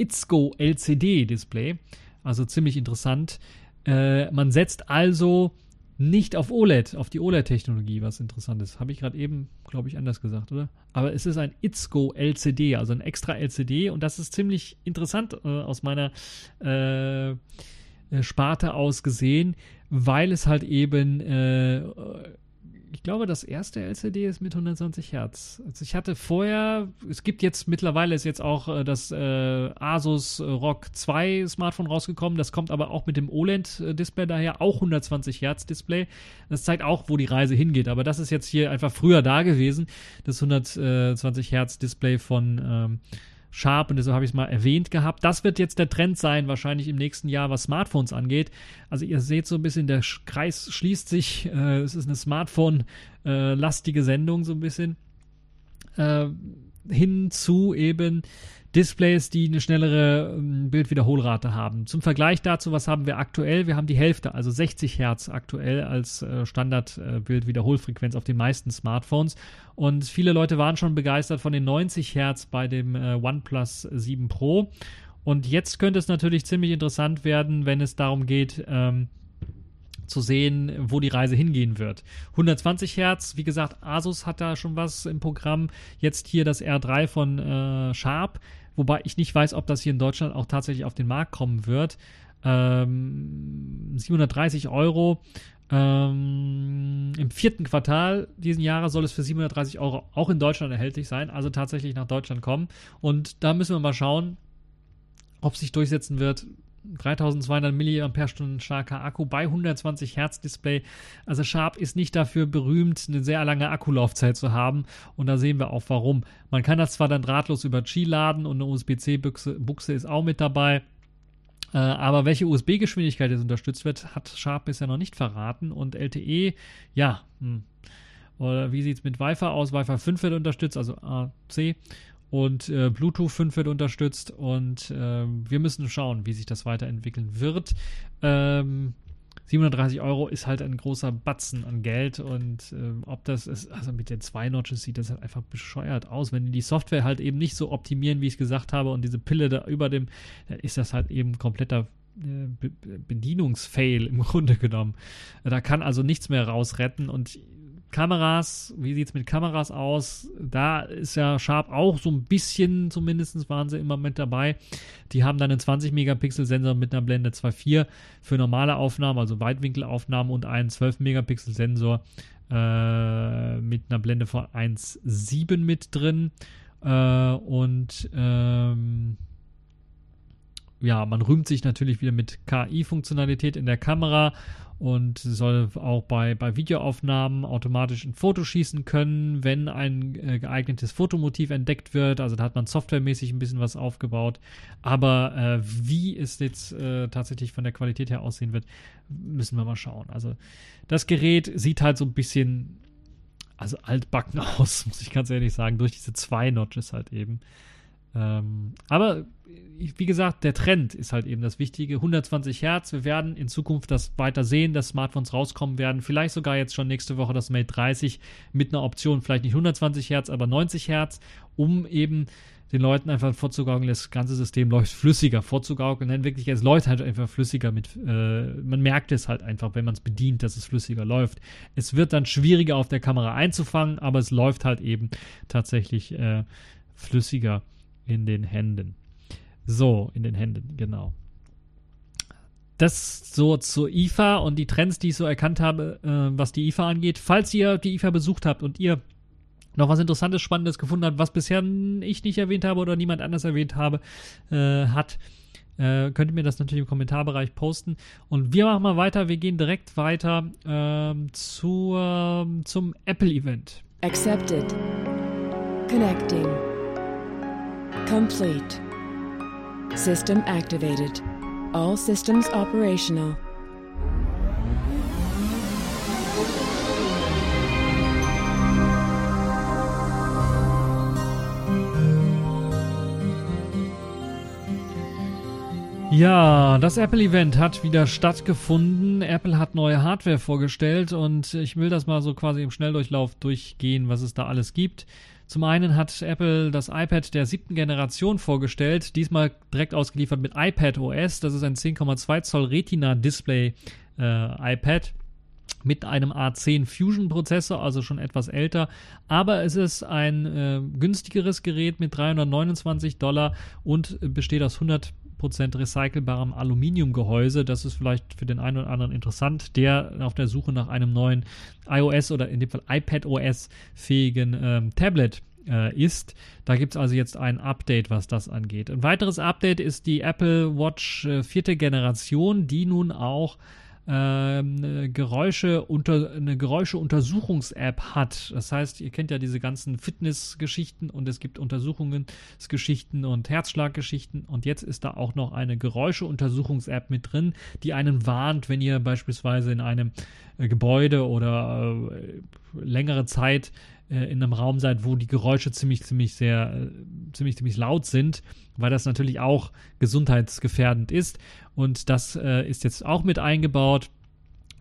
Speaker 1: Itzgo LCD Display. Also ziemlich interessant. Äh, man setzt also nicht auf OLED, auf die OLED-Technologie, was interessant ist. Habe ich gerade eben, glaube ich, anders gesagt, oder? Aber es ist ein Itzgo LCD, also ein extra LCD und das ist ziemlich interessant äh, aus meiner äh, äh Sparte aus gesehen, weil es halt eben äh, ich glaube, das erste LCD ist mit 120 Hertz. Also ich hatte vorher, es gibt jetzt mittlerweile ist jetzt auch äh, das äh, Asus ROG 2 Smartphone rausgekommen. Das kommt aber auch mit dem OLED-Display daher, auch 120 Hertz Display. Das zeigt auch, wo die Reise hingeht. Aber das ist jetzt hier einfach früher da gewesen, das 120 Hertz Display von ähm, Sharp und deshalb habe ich es mal erwähnt gehabt. Das wird jetzt der Trend sein, wahrscheinlich im nächsten Jahr, was Smartphones angeht. Also ihr seht so ein bisschen, der Kreis schließt sich. Äh, es ist eine Smartphone-lastige Sendung so ein bisschen. Äh, hin zu eben Displays, die eine schnellere ähm, Bildwiederholrate haben. Zum Vergleich dazu, was haben wir aktuell? Wir haben die Hälfte, also 60 Hertz aktuell als äh, Standard-Bildwiederholfrequenz äh, auf den meisten Smartphones. Und viele Leute waren schon begeistert von den 90 Hertz bei dem äh, OnePlus 7 Pro. Und jetzt könnte es natürlich ziemlich interessant werden, wenn es darum geht, ähm, zu sehen, wo die Reise hingehen wird. 120 Hertz, wie gesagt, Asus hat da schon was im Programm. Jetzt hier das R3 von äh, Sharp wobei ich nicht weiß, ob das hier in Deutschland auch tatsächlich auf den Markt kommen wird. Ähm, 730 Euro. Ähm, Im vierten Quartal diesen Jahres soll es für 730 Euro auch in Deutschland erhältlich sein, also tatsächlich nach Deutschland kommen. Und da müssen wir mal schauen, ob sich durchsetzen wird. 3200 mAh starker Akku bei 120 Hertz Display. Also Sharp ist nicht dafür berühmt, eine sehr lange Akkulaufzeit zu haben. Und da sehen wir auch warum. Man kann das zwar dann drahtlos über Qi laden und eine USB-C-Buchse ist auch mit dabei. Äh, aber welche USB-Geschwindigkeit jetzt unterstützt wird, hat Sharp bisher noch nicht verraten. Und LTE, ja, hm. Oder wie sieht es mit Wi-Fi aus? Wi-Fi 5 wird unterstützt, also AC und äh, Bluetooth 5 wird unterstützt und äh, wir müssen schauen, wie sich das weiterentwickeln wird. Ähm, 730 Euro ist halt ein großer Batzen an Geld und äh, ob das ist, also mit den zwei Notches sieht das halt einfach bescheuert aus. Wenn die Software halt eben nicht so optimieren, wie ich es gesagt habe, und diese Pille da über dem, dann ist das halt eben kompletter äh, Be Bedienungsfail im Grunde genommen. Da kann also nichts mehr rausretten und Kameras, wie sieht es mit Kameras aus? Da ist ja Sharp auch so ein bisschen, zumindest waren sie immer mit dabei. Die haben dann einen 20 Megapixel Sensor mit einer Blende 2.4 für normale Aufnahmen, also Weitwinkelaufnahmen und einen 12 Megapixel Sensor äh, mit einer Blende von 1.7 mit drin. Äh, und ähm, ja, man rühmt sich natürlich wieder mit KI-Funktionalität in der Kamera und soll auch bei, bei Videoaufnahmen automatisch ein Foto schießen können, wenn ein äh, geeignetes Fotomotiv entdeckt wird. Also da hat man softwaremäßig ein bisschen was aufgebaut. Aber äh, wie es jetzt äh, tatsächlich von der Qualität her aussehen wird, müssen wir mal schauen. Also das Gerät sieht halt so ein bisschen also altbacken aus, muss ich ganz ehrlich sagen, durch diese zwei Notches halt eben. Ähm, aber wie gesagt, der Trend ist halt eben das Wichtige. 120 Hertz. Wir werden in Zukunft das weiter sehen, dass Smartphones rauskommen werden. Vielleicht sogar jetzt schon nächste Woche das Mate 30 mit einer Option, vielleicht nicht 120 Hertz, aber 90 Hertz, um eben den Leuten einfach vorzugaukeln, das ganze System läuft flüssiger vorzugaukeln. Denn wirklich, es läuft halt einfach flüssiger mit, äh, man merkt es halt einfach, wenn man es bedient, dass es flüssiger läuft. Es wird dann schwieriger auf der Kamera einzufangen, aber es läuft halt eben tatsächlich äh, flüssiger in den Händen. So, in den Händen, genau. das so zur IFA und die Trends, die ich so erkannt habe, äh, was die IFA angeht. Falls ihr die IFA besucht habt und ihr noch was Interessantes, Spannendes gefunden habt, was bisher ich nicht erwähnt habe oder niemand anders erwähnt habe, äh, hat, äh, könnt ihr mir das natürlich im Kommentarbereich posten. Und wir machen mal weiter. Wir gehen direkt weiter ähm, zur, zum Apple-Event. Accepted. Connecting. Complete. System activated. All systems operational. Ja, das Apple-Event hat wieder stattgefunden. Apple hat neue Hardware vorgestellt und ich will das mal so quasi im Schnelldurchlauf durchgehen, was es da alles gibt. Zum einen hat Apple das iPad der siebten Generation vorgestellt, diesmal direkt ausgeliefert mit iPad OS. Das ist ein 10,2 Zoll Retina-Display äh, iPad mit einem A10 Fusion Prozessor, also schon etwas älter, aber es ist ein äh, günstigeres Gerät mit 329 Dollar und besteht aus 100 recycelbarem Aluminiumgehäuse. Das ist vielleicht für den einen oder anderen interessant, der auf der Suche nach einem neuen iOS oder in dem Fall iPad-OS fähigen ähm, Tablet äh, ist. Da gibt es also jetzt ein Update, was das angeht. Ein weiteres Update ist die Apple Watch äh, vierte Generation, die nun auch ähm, Geräusche unter, eine Geräusche-Untersuchungs-App hat. Das heißt, ihr kennt ja diese ganzen Fitness-Geschichten und es gibt Untersuchungsgeschichten und Herzschlaggeschichten und jetzt ist da auch noch eine Geräusche-Untersuchungs-App mit drin, die einen warnt, wenn ihr beispielsweise in einem äh, Gebäude oder äh, längere Zeit äh, in einem Raum seid, wo die Geräusche ziemlich, ziemlich sehr, äh, ziemlich, ziemlich laut sind, weil das natürlich auch gesundheitsgefährdend ist. Und das äh, ist jetzt auch mit eingebaut.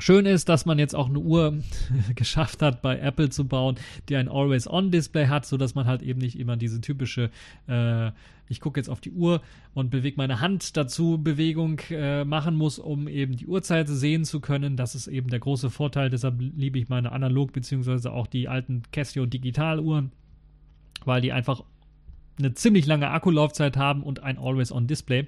Speaker 1: Schön ist, dass man jetzt auch eine Uhr geschafft hat, bei Apple zu bauen, die ein Always-On-Display hat, sodass man halt eben nicht immer diese typische, äh, ich gucke jetzt auf die Uhr und bewege meine Hand dazu, Bewegung äh, machen muss, um eben die Uhrzeit sehen zu können. Das ist eben der große Vorteil. Deshalb liebe ich meine analog- beziehungsweise auch die alten Casio Digitaluhren, weil die einfach eine ziemlich lange Akkulaufzeit haben und ein Always-On-Display.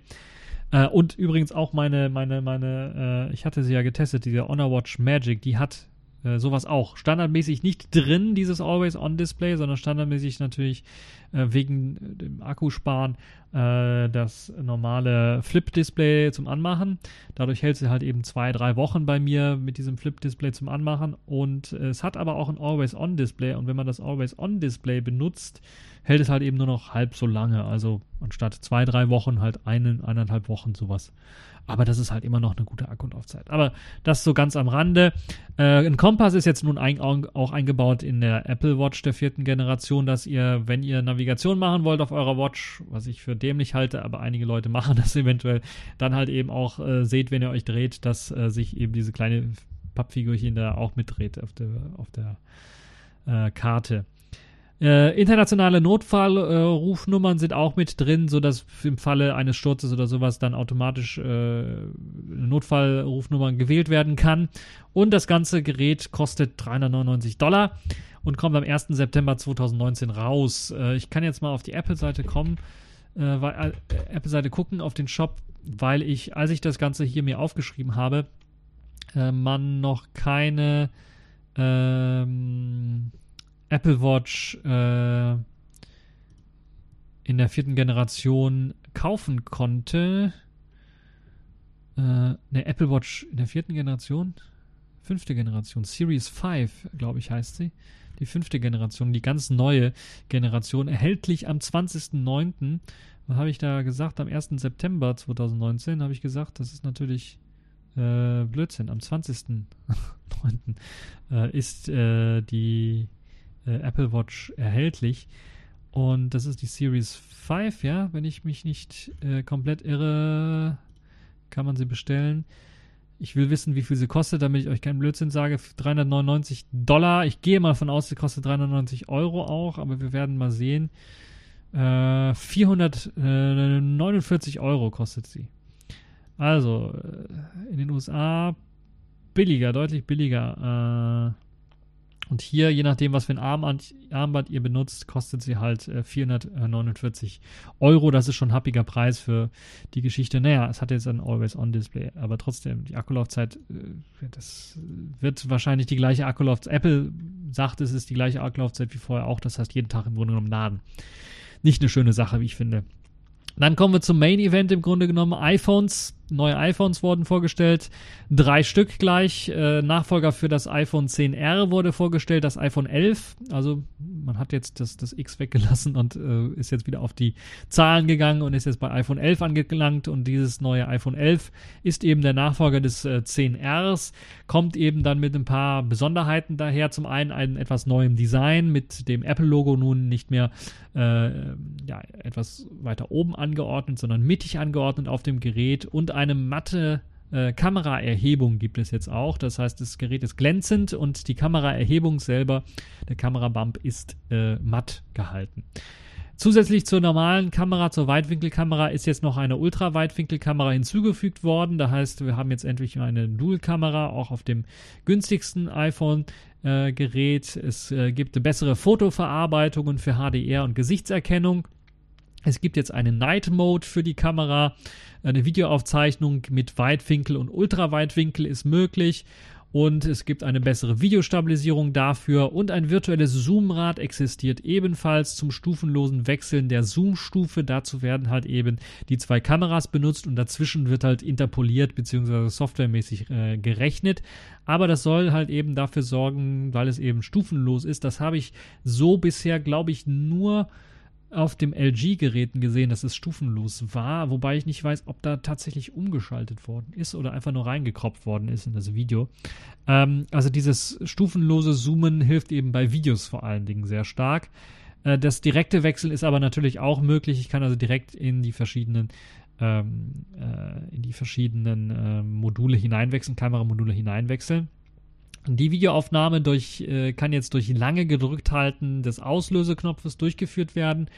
Speaker 1: Äh, und übrigens auch meine, meine, meine, äh, ich hatte sie ja getestet, diese Honor Watch Magic, die hat äh, sowas auch. Standardmäßig nicht drin, dieses Always-On-Display, sondern standardmäßig natürlich äh, wegen dem Akkusparen äh, das normale Flip-Display zum Anmachen. Dadurch hält sie halt eben zwei, drei Wochen bei mir mit diesem Flip-Display zum Anmachen. Und es hat aber auch ein Always-On-Display. Und wenn man das Always-On-Display benutzt, hält es halt eben nur noch halb so lange. Also anstatt zwei, drei Wochen halt einen, eineinhalb Wochen sowas. Aber das ist halt immer noch eine gute Akkulaufzeit. Aber das so ganz am Rande. Äh, ein Kompass ist jetzt nun ein, auch eingebaut in der Apple Watch der vierten Generation, dass ihr, wenn ihr Navigation machen wollt auf eurer Watch, was ich für dämlich halte, aber einige Leute machen das eventuell, dann halt eben auch äh, seht, wenn ihr euch dreht, dass äh, sich eben diese kleine Pappfigurchen da auch mitdreht auf der, auf der äh, Karte. Äh, internationale Notfallrufnummern äh, sind auch mit drin, sodass im Falle eines Sturzes oder sowas dann automatisch äh, Notfallrufnummern gewählt werden kann. Und das ganze Gerät kostet 399 Dollar und kommt am 1. September 2019 raus. Äh, ich kann jetzt mal auf die Apple-Seite kommen, äh, äh, Apple-Seite gucken auf den Shop, weil ich, als ich das Ganze hier mir aufgeschrieben habe, man noch keine ähm, Apple Watch äh, in der vierten Generation kaufen konnte. Äh, eine Apple Watch in der vierten Generation? Fünfte Generation. Series 5, glaube ich, heißt sie. Die fünfte Generation, die ganz neue Generation, erhältlich am 20.09. Was habe ich da gesagt? Am 1. September 2019 habe ich gesagt, das ist natürlich äh, Blödsinn. Am 20.09. äh, ist äh, die äh, Apple Watch erhältlich. Und das ist die Series 5, ja, wenn ich mich nicht äh, komplett irre, kann man sie bestellen. Ich will wissen, wie viel sie kostet, damit ich euch keinen Blödsinn sage. 399 Dollar. Ich gehe mal von aus, sie kostet 390 Euro auch, aber wir werden mal sehen. Äh, 449 Euro kostet sie. Also, äh, in den USA billiger, deutlich billiger. Äh, Und hier, je nachdem, was für ein Armband, Armband ihr benutzt, kostet sie halt äh, 449 Euro. Das ist schon ein happiger Preis für die Geschichte. Naja, es hat jetzt ein Always-On-Display, aber trotzdem, die Akkulaufzeit, äh, das wird wahrscheinlich die gleiche Akkulaufzeit. Apple sagt, es ist die gleiche Akkulaufzeit wie vorher auch. Das heißt, jeden Tag im Grunde genommen laden. Nicht eine schöne Sache, wie ich finde. Dann kommen wir zum Main Event im Grunde genommen. iPhones neue iPhones wurden vorgestellt, drei Stück gleich. Äh, Nachfolger für das iPhone 10R wurde vorgestellt, das iPhone 11. Also man hat jetzt das, das X weggelassen und äh, ist jetzt wieder auf die Zahlen gegangen und ist jetzt bei iPhone 11 angelangt. Und dieses neue iPhone 11 ist eben der Nachfolger des äh, 10Rs, kommt eben dann mit ein paar Besonderheiten daher. Zum einen ein etwas neuem Design mit dem Apple-Logo nun nicht mehr äh, ja, etwas weiter oben angeordnet, sondern mittig angeordnet auf dem Gerät und ein eine matte äh, Kameraerhebung gibt es jetzt auch. Das heißt, das Gerät ist glänzend und die Kameraerhebung selber, der Kamerabump ist äh, matt gehalten. Zusätzlich zur normalen Kamera, zur Weitwinkelkamera, ist jetzt noch eine Ultraweitwinkelkamera hinzugefügt worden. Das heißt, wir haben jetzt endlich eine Dual-Kamera, auch auf dem günstigsten iPhone-Gerät. Äh, es äh, gibt bessere Fotoverarbeitungen für HDR und Gesichtserkennung. Es gibt jetzt einen Night Mode für die Kamera. Eine Videoaufzeichnung mit Weitwinkel und Ultraweitwinkel ist möglich. Und es gibt eine bessere Videostabilisierung dafür und ein virtuelles Zoomrad existiert ebenfalls zum stufenlosen Wechseln der Zoom-Stufe. Dazu werden halt eben die zwei Kameras benutzt und dazwischen wird halt interpoliert bzw. softwaremäßig äh, gerechnet. Aber das soll halt eben dafür sorgen, weil es eben stufenlos ist. Das habe ich so bisher, glaube ich, nur auf dem LG-Geräten gesehen, dass es stufenlos war, wobei ich nicht weiß, ob da tatsächlich umgeschaltet worden ist oder einfach nur reingekropft worden ist in das Video. Ähm, also dieses stufenlose Zoomen hilft eben bei Videos vor allen Dingen sehr stark. Äh, das direkte Wechseln ist aber natürlich auch möglich. Ich kann also direkt in die verschiedenen ähm, äh, in die verschiedenen äh, Module hineinwechseln, Kameramodule hineinwechseln. Die Videoaufnahme durch, äh, kann jetzt durch lange gedrückt halten des Auslöseknopfes durchgeführt werden.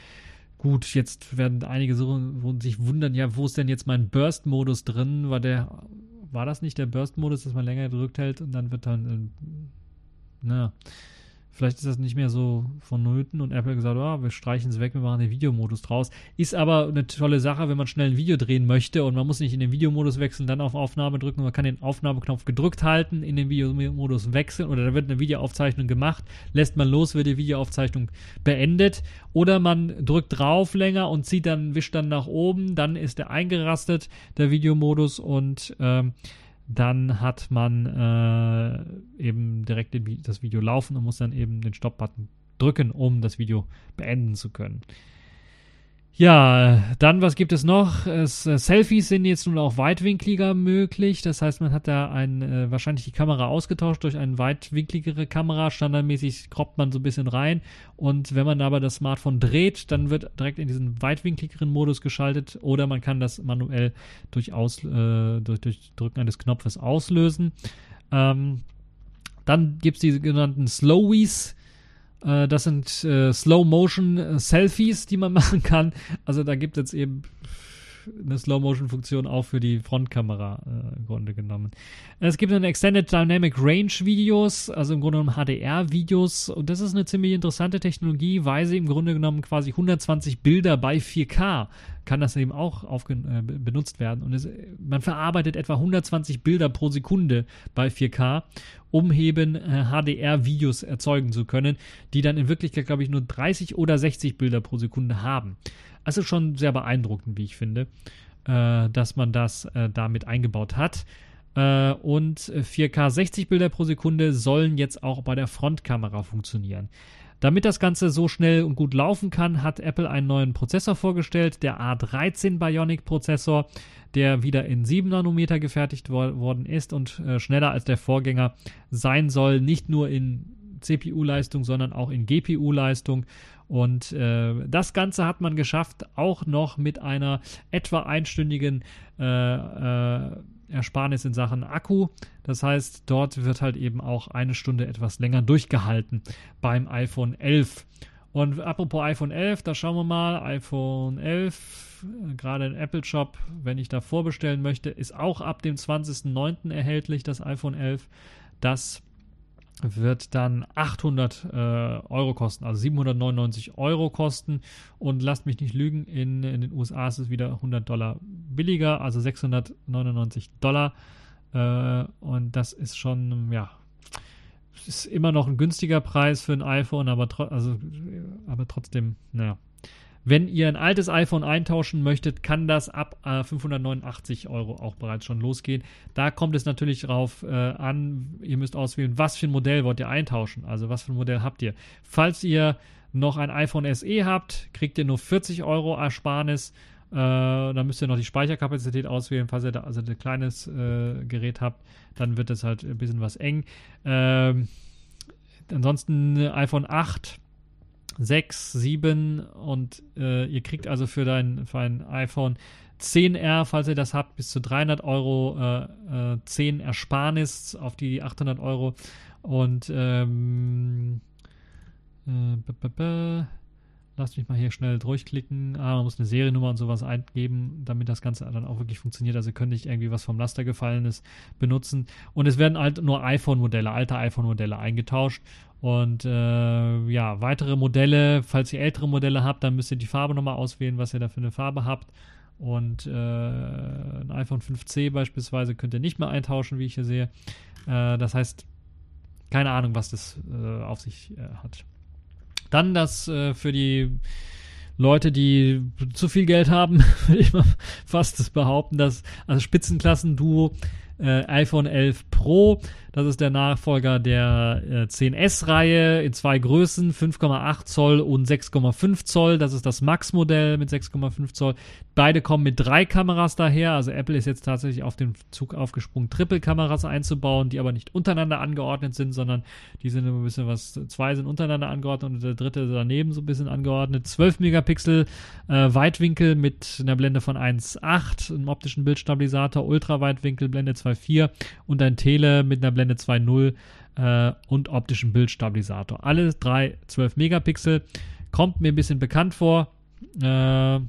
Speaker 1: Gut, jetzt werden einige sich wundern, ja, wo ist denn jetzt mein Burst-Modus drin? War der, war das nicht der Burst-Modus, dass man länger gedrückt hält und dann wird dann, äh, na, Vielleicht ist das nicht mehr so vonnöten und Apple gesagt, oh, wir streichen es weg, wir machen den Videomodus draus. Ist aber eine tolle Sache, wenn man schnell ein Video drehen möchte und man muss nicht in den Videomodus wechseln, dann auf Aufnahme drücken. Man kann den Aufnahmeknopf gedrückt halten, in den Videomodus wechseln oder da wird eine Videoaufzeichnung gemacht, lässt man los, wird die Videoaufzeichnung beendet oder man drückt drauf länger und zieht dann, wischt dann nach oben, dann ist der eingerastet, der Videomodus und ähm, dann hat man äh, eben direkt das Video laufen und muss dann eben den Stop-Button drücken, um das Video beenden zu können. Ja, dann, was gibt es noch? Es, äh, Selfies sind jetzt nun auch weitwinkliger möglich. Das heißt, man hat da ein, äh, wahrscheinlich die Kamera ausgetauscht durch eine weitwinkligere Kamera. Standardmäßig kroppt man so ein bisschen rein. Und wenn man aber das Smartphone dreht, dann wird direkt in diesen weitwinkligeren Modus geschaltet. Oder man kann das manuell durch, Aus, äh, durch, durch Drücken eines Knopfes auslösen. Ähm, dann gibt es die sogenannten Slowies äh, das sind äh, Slow-Motion-Selfies, die man machen kann. Also da gibt es eben eine Slow-Motion-Funktion auch für die Frontkamera äh, im Grunde genommen. Es gibt eine Extended Dynamic Range Videos, also im Grunde genommen HDR-Videos. Und das ist eine ziemlich interessante Technologie, weil sie im Grunde genommen quasi 120 Bilder bei 4K kann das eben auch äh, benutzt werden. Und es, man verarbeitet etwa 120 Bilder pro Sekunde bei 4K, um eben äh, HDR-Videos erzeugen zu können, die dann in Wirklichkeit, glaube ich, nur 30 oder 60 Bilder pro Sekunde haben. Also schon sehr beeindruckend, wie ich finde, äh, dass man das äh, damit eingebaut hat. Äh, und 4K 60 Bilder pro Sekunde sollen jetzt auch bei der Frontkamera funktionieren. Damit das Ganze so schnell und gut laufen kann, hat Apple einen neuen Prozessor vorgestellt, der A13 Bionic Prozessor, der wieder in 7 Nanometer gefertigt wo worden ist und äh, schneller als der Vorgänger sein soll, nicht nur in CPU-Leistung, sondern auch in GPU-Leistung. Und äh, das Ganze hat man geschafft, auch noch mit einer etwa einstündigen äh, äh, Ersparnis in Sachen Akku. Das heißt, dort wird halt eben auch eine Stunde etwas länger durchgehalten beim iPhone 11. Und apropos iPhone 11, da schauen wir mal. iPhone 11, gerade im Apple Shop, wenn ich da vorbestellen möchte, ist auch ab dem 20.09. erhältlich, das iPhone 11. Das wird dann 800 äh, Euro kosten, also 799 Euro kosten. Und lasst mich nicht lügen, in, in den USA ist es wieder 100 Dollar billiger, also 699 Dollar. Äh, und das ist schon, ja, ist immer noch ein günstiger Preis für ein iPhone, aber, tro also, aber trotzdem, naja. Wenn ihr ein altes iPhone eintauschen möchtet, kann das ab äh, 589 Euro auch bereits schon losgehen. Da kommt es natürlich darauf äh, an, ihr müsst auswählen, was für ein Modell wollt ihr eintauschen. Also was für ein Modell habt ihr. Falls ihr noch ein iPhone SE habt, kriegt ihr nur 40 Euro Ersparnis. Äh, dann müsst ihr noch die Speicherkapazität auswählen. Falls ihr da also ein kleines äh, Gerät habt, dann wird es halt ein bisschen was eng. Ähm, ansonsten iPhone 8 6, 7 und äh, ihr kriegt also für dein, für ein iPhone 10R, falls ihr das habt, bis zu 300 Euro äh, äh, 10 Ersparnis auf die 800 Euro. Und ähm, äh, Lasst mich mal hier schnell durchklicken. Ah, man muss eine Seriennummer und sowas eingeben, damit das Ganze dann auch wirklich funktioniert. Also ihr könnt nicht irgendwie was vom Laster gefallenes benutzen. Und es werden halt nur iPhone-Modelle, alte iPhone-Modelle eingetauscht. Und äh, ja, weitere Modelle, falls ihr ältere Modelle habt, dann müsst ihr die Farbe nochmal auswählen, was ihr da für eine Farbe habt. Und äh, ein iPhone 5C beispielsweise könnt ihr nicht mehr eintauschen, wie ich hier sehe. Äh, das heißt, keine Ahnung, was das äh, auf sich äh, hat. Dann das äh, für die Leute, die zu viel Geld haben, würde ich mal fast behaupten, dass also Spitzenklassen-Duo äh, iPhone 11 Pro das ist der Nachfolger der äh, 10S-Reihe in zwei Größen, 5,8 Zoll und 6,5 Zoll. Das ist das Max-Modell mit 6,5 Zoll. Beide kommen mit drei Kameras daher. Also Apple ist jetzt tatsächlich auf den Zug aufgesprungen, Triple-Kameras einzubauen, die aber nicht untereinander angeordnet sind, sondern die sind ein bisschen was, zwei sind untereinander angeordnet und der dritte daneben so ein bisschen angeordnet. 12 Megapixel äh, Weitwinkel mit einer Blende von 1,8, einem optischen Bildstabilisator, Ultraweitwinkel, Blende 2,4 und ein Tele mit einer Blende Blende 2.0 äh, und optischen Bildstabilisator. Alle drei 12 Megapixel. Kommt mir ein bisschen bekannt vor. Äh,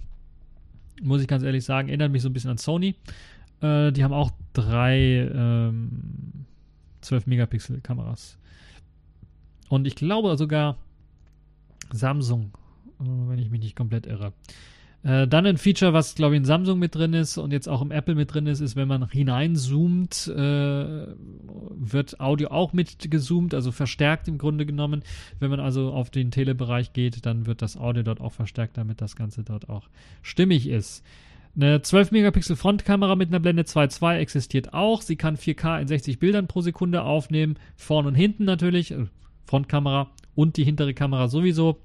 Speaker 1: muss ich ganz ehrlich sagen, erinnert mich so ein bisschen an Sony. Äh, die haben auch drei ähm, 12 Megapixel Kameras. Und ich glaube sogar Samsung, äh, wenn ich mich nicht komplett irre. Äh, dann ein Feature, was glaube ich in Samsung mit drin ist und jetzt auch im Apple mit drin ist, ist, wenn man hineinzoomt, äh, wird Audio auch mitgezoomt, also verstärkt im Grunde genommen. Wenn man also auf den Telebereich geht, dann wird das Audio dort auch verstärkt, damit das Ganze dort auch stimmig ist. Eine 12 Megapixel Frontkamera mit einer Blende 2.2 existiert auch. Sie kann 4K in 60 Bildern pro Sekunde aufnehmen, vorn und hinten natürlich, äh, Frontkamera und die hintere Kamera sowieso.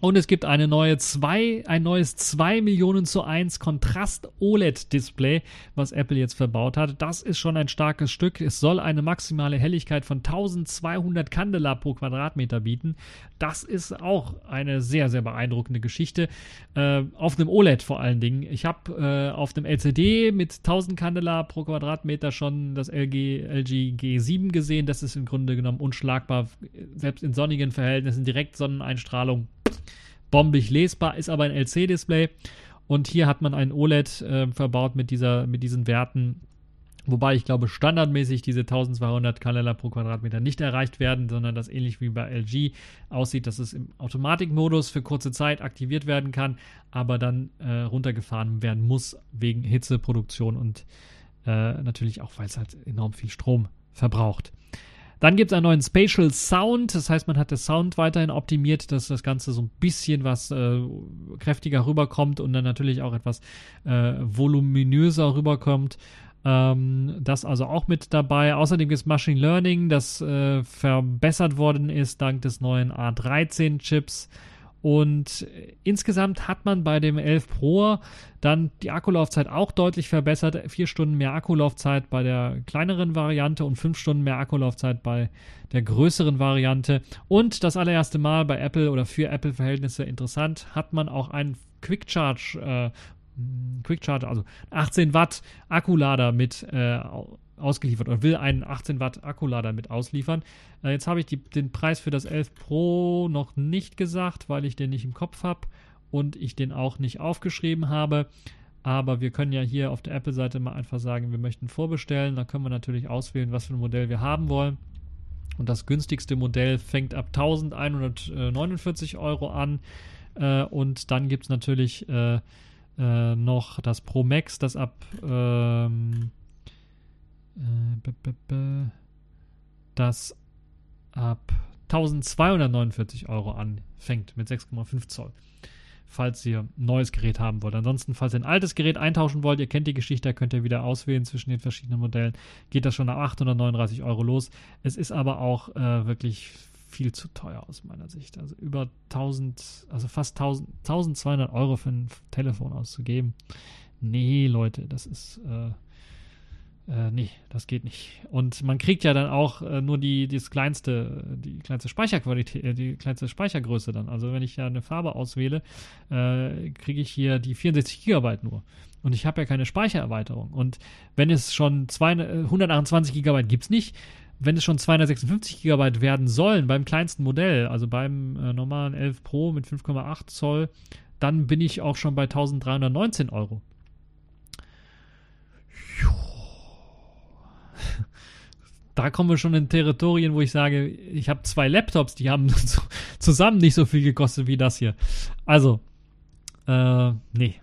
Speaker 1: Und es gibt eine neue zwei, ein neues 2 Millionen zu 1 Kontrast OLED Display, was Apple jetzt verbaut hat. Das ist schon ein starkes Stück. Es soll eine maximale Helligkeit von 1200 Candela pro Quadratmeter bieten. Das ist auch eine sehr, sehr beeindruckende Geschichte. Äh, auf einem OLED vor allen Dingen. Ich habe äh, auf dem LCD mit 1000 Candela pro Quadratmeter schon das LG, LG G7 gesehen. Das ist im Grunde genommen unschlagbar. Selbst in sonnigen Verhältnissen direkt Sonneneinstrahlung bombig lesbar, ist aber ein LC-Display. Und hier hat man ein OLED äh, verbaut mit, dieser, mit diesen Werten. Wobei ich glaube, standardmäßig diese 1200 Candela pro Quadratmeter nicht erreicht werden, sondern das ähnlich wie bei LG aussieht, dass es im Automatikmodus für kurze Zeit aktiviert werden kann, aber dann äh, runtergefahren werden muss wegen Hitzeproduktion und äh, natürlich auch, weil es halt enorm viel Strom verbraucht. Dann gibt es einen neuen Spatial Sound, das heißt, man hat den Sound weiterhin optimiert, dass das Ganze so ein bisschen was äh, kräftiger rüberkommt und dann natürlich auch etwas äh, voluminöser rüberkommt. Ähm, das also auch mit dabei. Außerdem gibt es Machine Learning, das äh, verbessert worden ist dank des neuen A13-Chips. Und insgesamt hat man bei dem 11 Pro dann die Akkulaufzeit auch deutlich verbessert. Vier Stunden mehr Akkulaufzeit bei der kleineren Variante und fünf Stunden mehr Akkulaufzeit bei der größeren Variante. Und das allererste Mal bei Apple oder für Apple-Verhältnisse interessant, hat man auch einen Quick Charge äh, Quick Charger, also 18 Watt Akkulader mit äh, ausgeliefert oder will einen 18 Watt Akkulader mit ausliefern. Äh, jetzt habe ich die, den Preis für das 11 Pro noch nicht gesagt, weil ich den nicht im Kopf habe und ich den auch nicht aufgeschrieben habe. Aber wir können ja hier auf der Apple-Seite mal einfach sagen, wir möchten vorbestellen. Dann können wir natürlich auswählen, was für ein Modell wir haben wollen. Und das günstigste Modell fängt ab 1149 Euro an. Äh, und dann gibt es natürlich äh, noch das Pro Max, das ab ähm, äh, das ab 1249 Euro anfängt mit 6,5 Zoll falls ihr ein neues Gerät haben wollt. Ansonsten, falls ihr ein altes Gerät eintauschen wollt, ihr kennt die Geschichte, könnt ihr wieder auswählen zwischen den verschiedenen Modellen, geht das schon ab 839 Euro los. Es ist aber auch äh, wirklich viel zu teuer aus meiner Sicht. Also über 1000, also fast 1000, 1200 Euro für ein Telefon auszugeben. Nee, Leute, das ist, äh, äh, nee, das geht nicht. Und man kriegt ja dann auch äh, nur die, das kleinste, die kleinste Speicherqualität, äh, die kleinste Speichergröße dann. Also wenn ich ja eine Farbe auswähle, äh, kriege ich hier die 64 Gigabyte nur. Und ich habe ja keine Speichererweiterung. Und wenn es schon 200, 128 Gigabyte gibt es nicht, wenn es schon 256 Gigabyte werden sollen beim kleinsten Modell, also beim äh, normalen 11 Pro mit 5,8 Zoll, dann bin ich auch schon bei 1319 Euro. da kommen wir schon in Territorien, wo ich sage, ich habe zwei Laptops, die haben zusammen nicht so viel gekostet wie das hier. Also, äh, nee.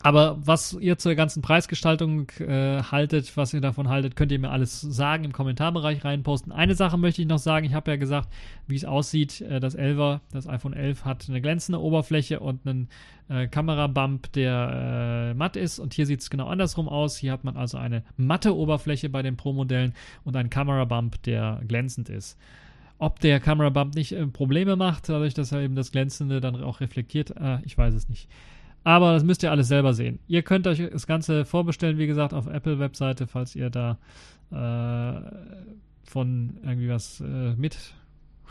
Speaker 1: Aber was ihr zur ganzen Preisgestaltung äh, haltet, was ihr davon haltet, könnt ihr mir alles sagen, im Kommentarbereich reinposten. Eine Sache möchte ich noch sagen, ich habe ja gesagt, wie es aussieht, äh, das 11er, das iPhone 11 hat eine glänzende Oberfläche und einen äh, Kamerabump, der äh, matt ist und hier sieht es genau andersrum aus. Hier hat man also eine matte Oberfläche bei den Pro-Modellen und einen Kamerabump, der glänzend ist. Ob der Kamerabump nicht äh, Probleme macht, dadurch, dass er eben das Glänzende dann auch reflektiert, äh, ich weiß es nicht. Aber das müsst ihr alles selber sehen. Ihr könnt euch das Ganze vorbestellen, wie gesagt, auf Apple-Webseite, falls ihr da äh, von irgendwie was äh, mit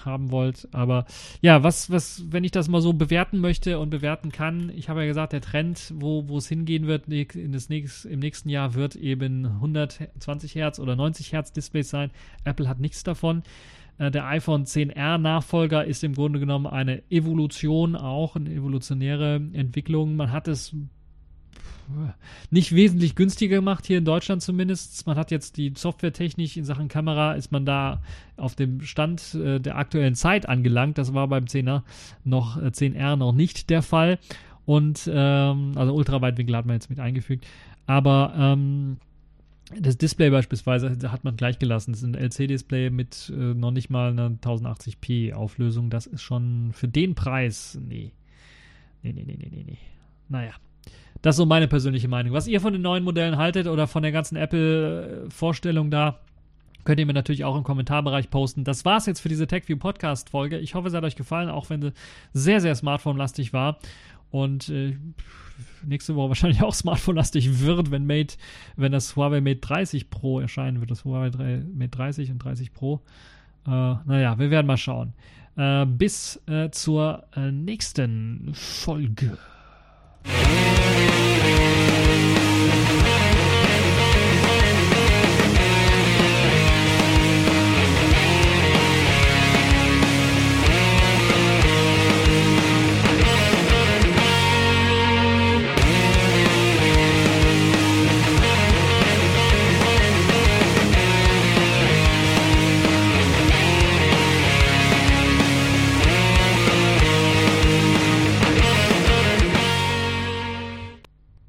Speaker 1: haben wollt. Aber ja, was, was, wenn ich das mal so bewerten möchte und bewerten kann, ich habe ja gesagt, der Trend, wo, es hingehen wird in das nächst, im nächsten Jahr, wird eben 120 Hertz oder 90 Hertz Displays sein. Apple hat nichts davon. Äh, der iPhone 10R Nachfolger ist im Grunde genommen eine Evolution, auch eine evolutionäre Entwicklung. Man hat es nicht wesentlich günstiger gemacht, hier in Deutschland zumindest. Man hat jetzt die Softwaretechnik in Sachen Kamera, ist man da auf dem Stand äh, der aktuellen Zeit angelangt. Das war beim 10er noch, äh, 10R noch nicht der Fall. Und ähm, also Ultraweitwinkel hat man jetzt mit eingefügt. Aber ähm, das Display beispielsweise hat man gleich gelassen. Das ist ein LC-Display mit äh, noch nicht mal einer 1080p Auflösung. Das ist schon für den Preis. Nee. Nee, nee, nee, nee, nee, nee. Naja. Das ist so meine persönliche Meinung. Was ihr von den neuen Modellen haltet oder von der ganzen Apple-Vorstellung da, könnt ihr mir natürlich auch im Kommentarbereich posten. Das war's jetzt für diese TechView Podcast-Folge. Ich hoffe, es hat euch gefallen, auch wenn sie sehr, sehr Smartphone-lastig war. Und äh, nächste Woche wahrscheinlich auch Smartphone-lastig wird, wenn Mate, wenn das Huawei Mate 30 Pro erscheinen wird, das Huawei 3, Mate 30 und 30 Pro. Äh, naja, wir werden mal schauen. Äh, bis äh, zur äh, nächsten Folge.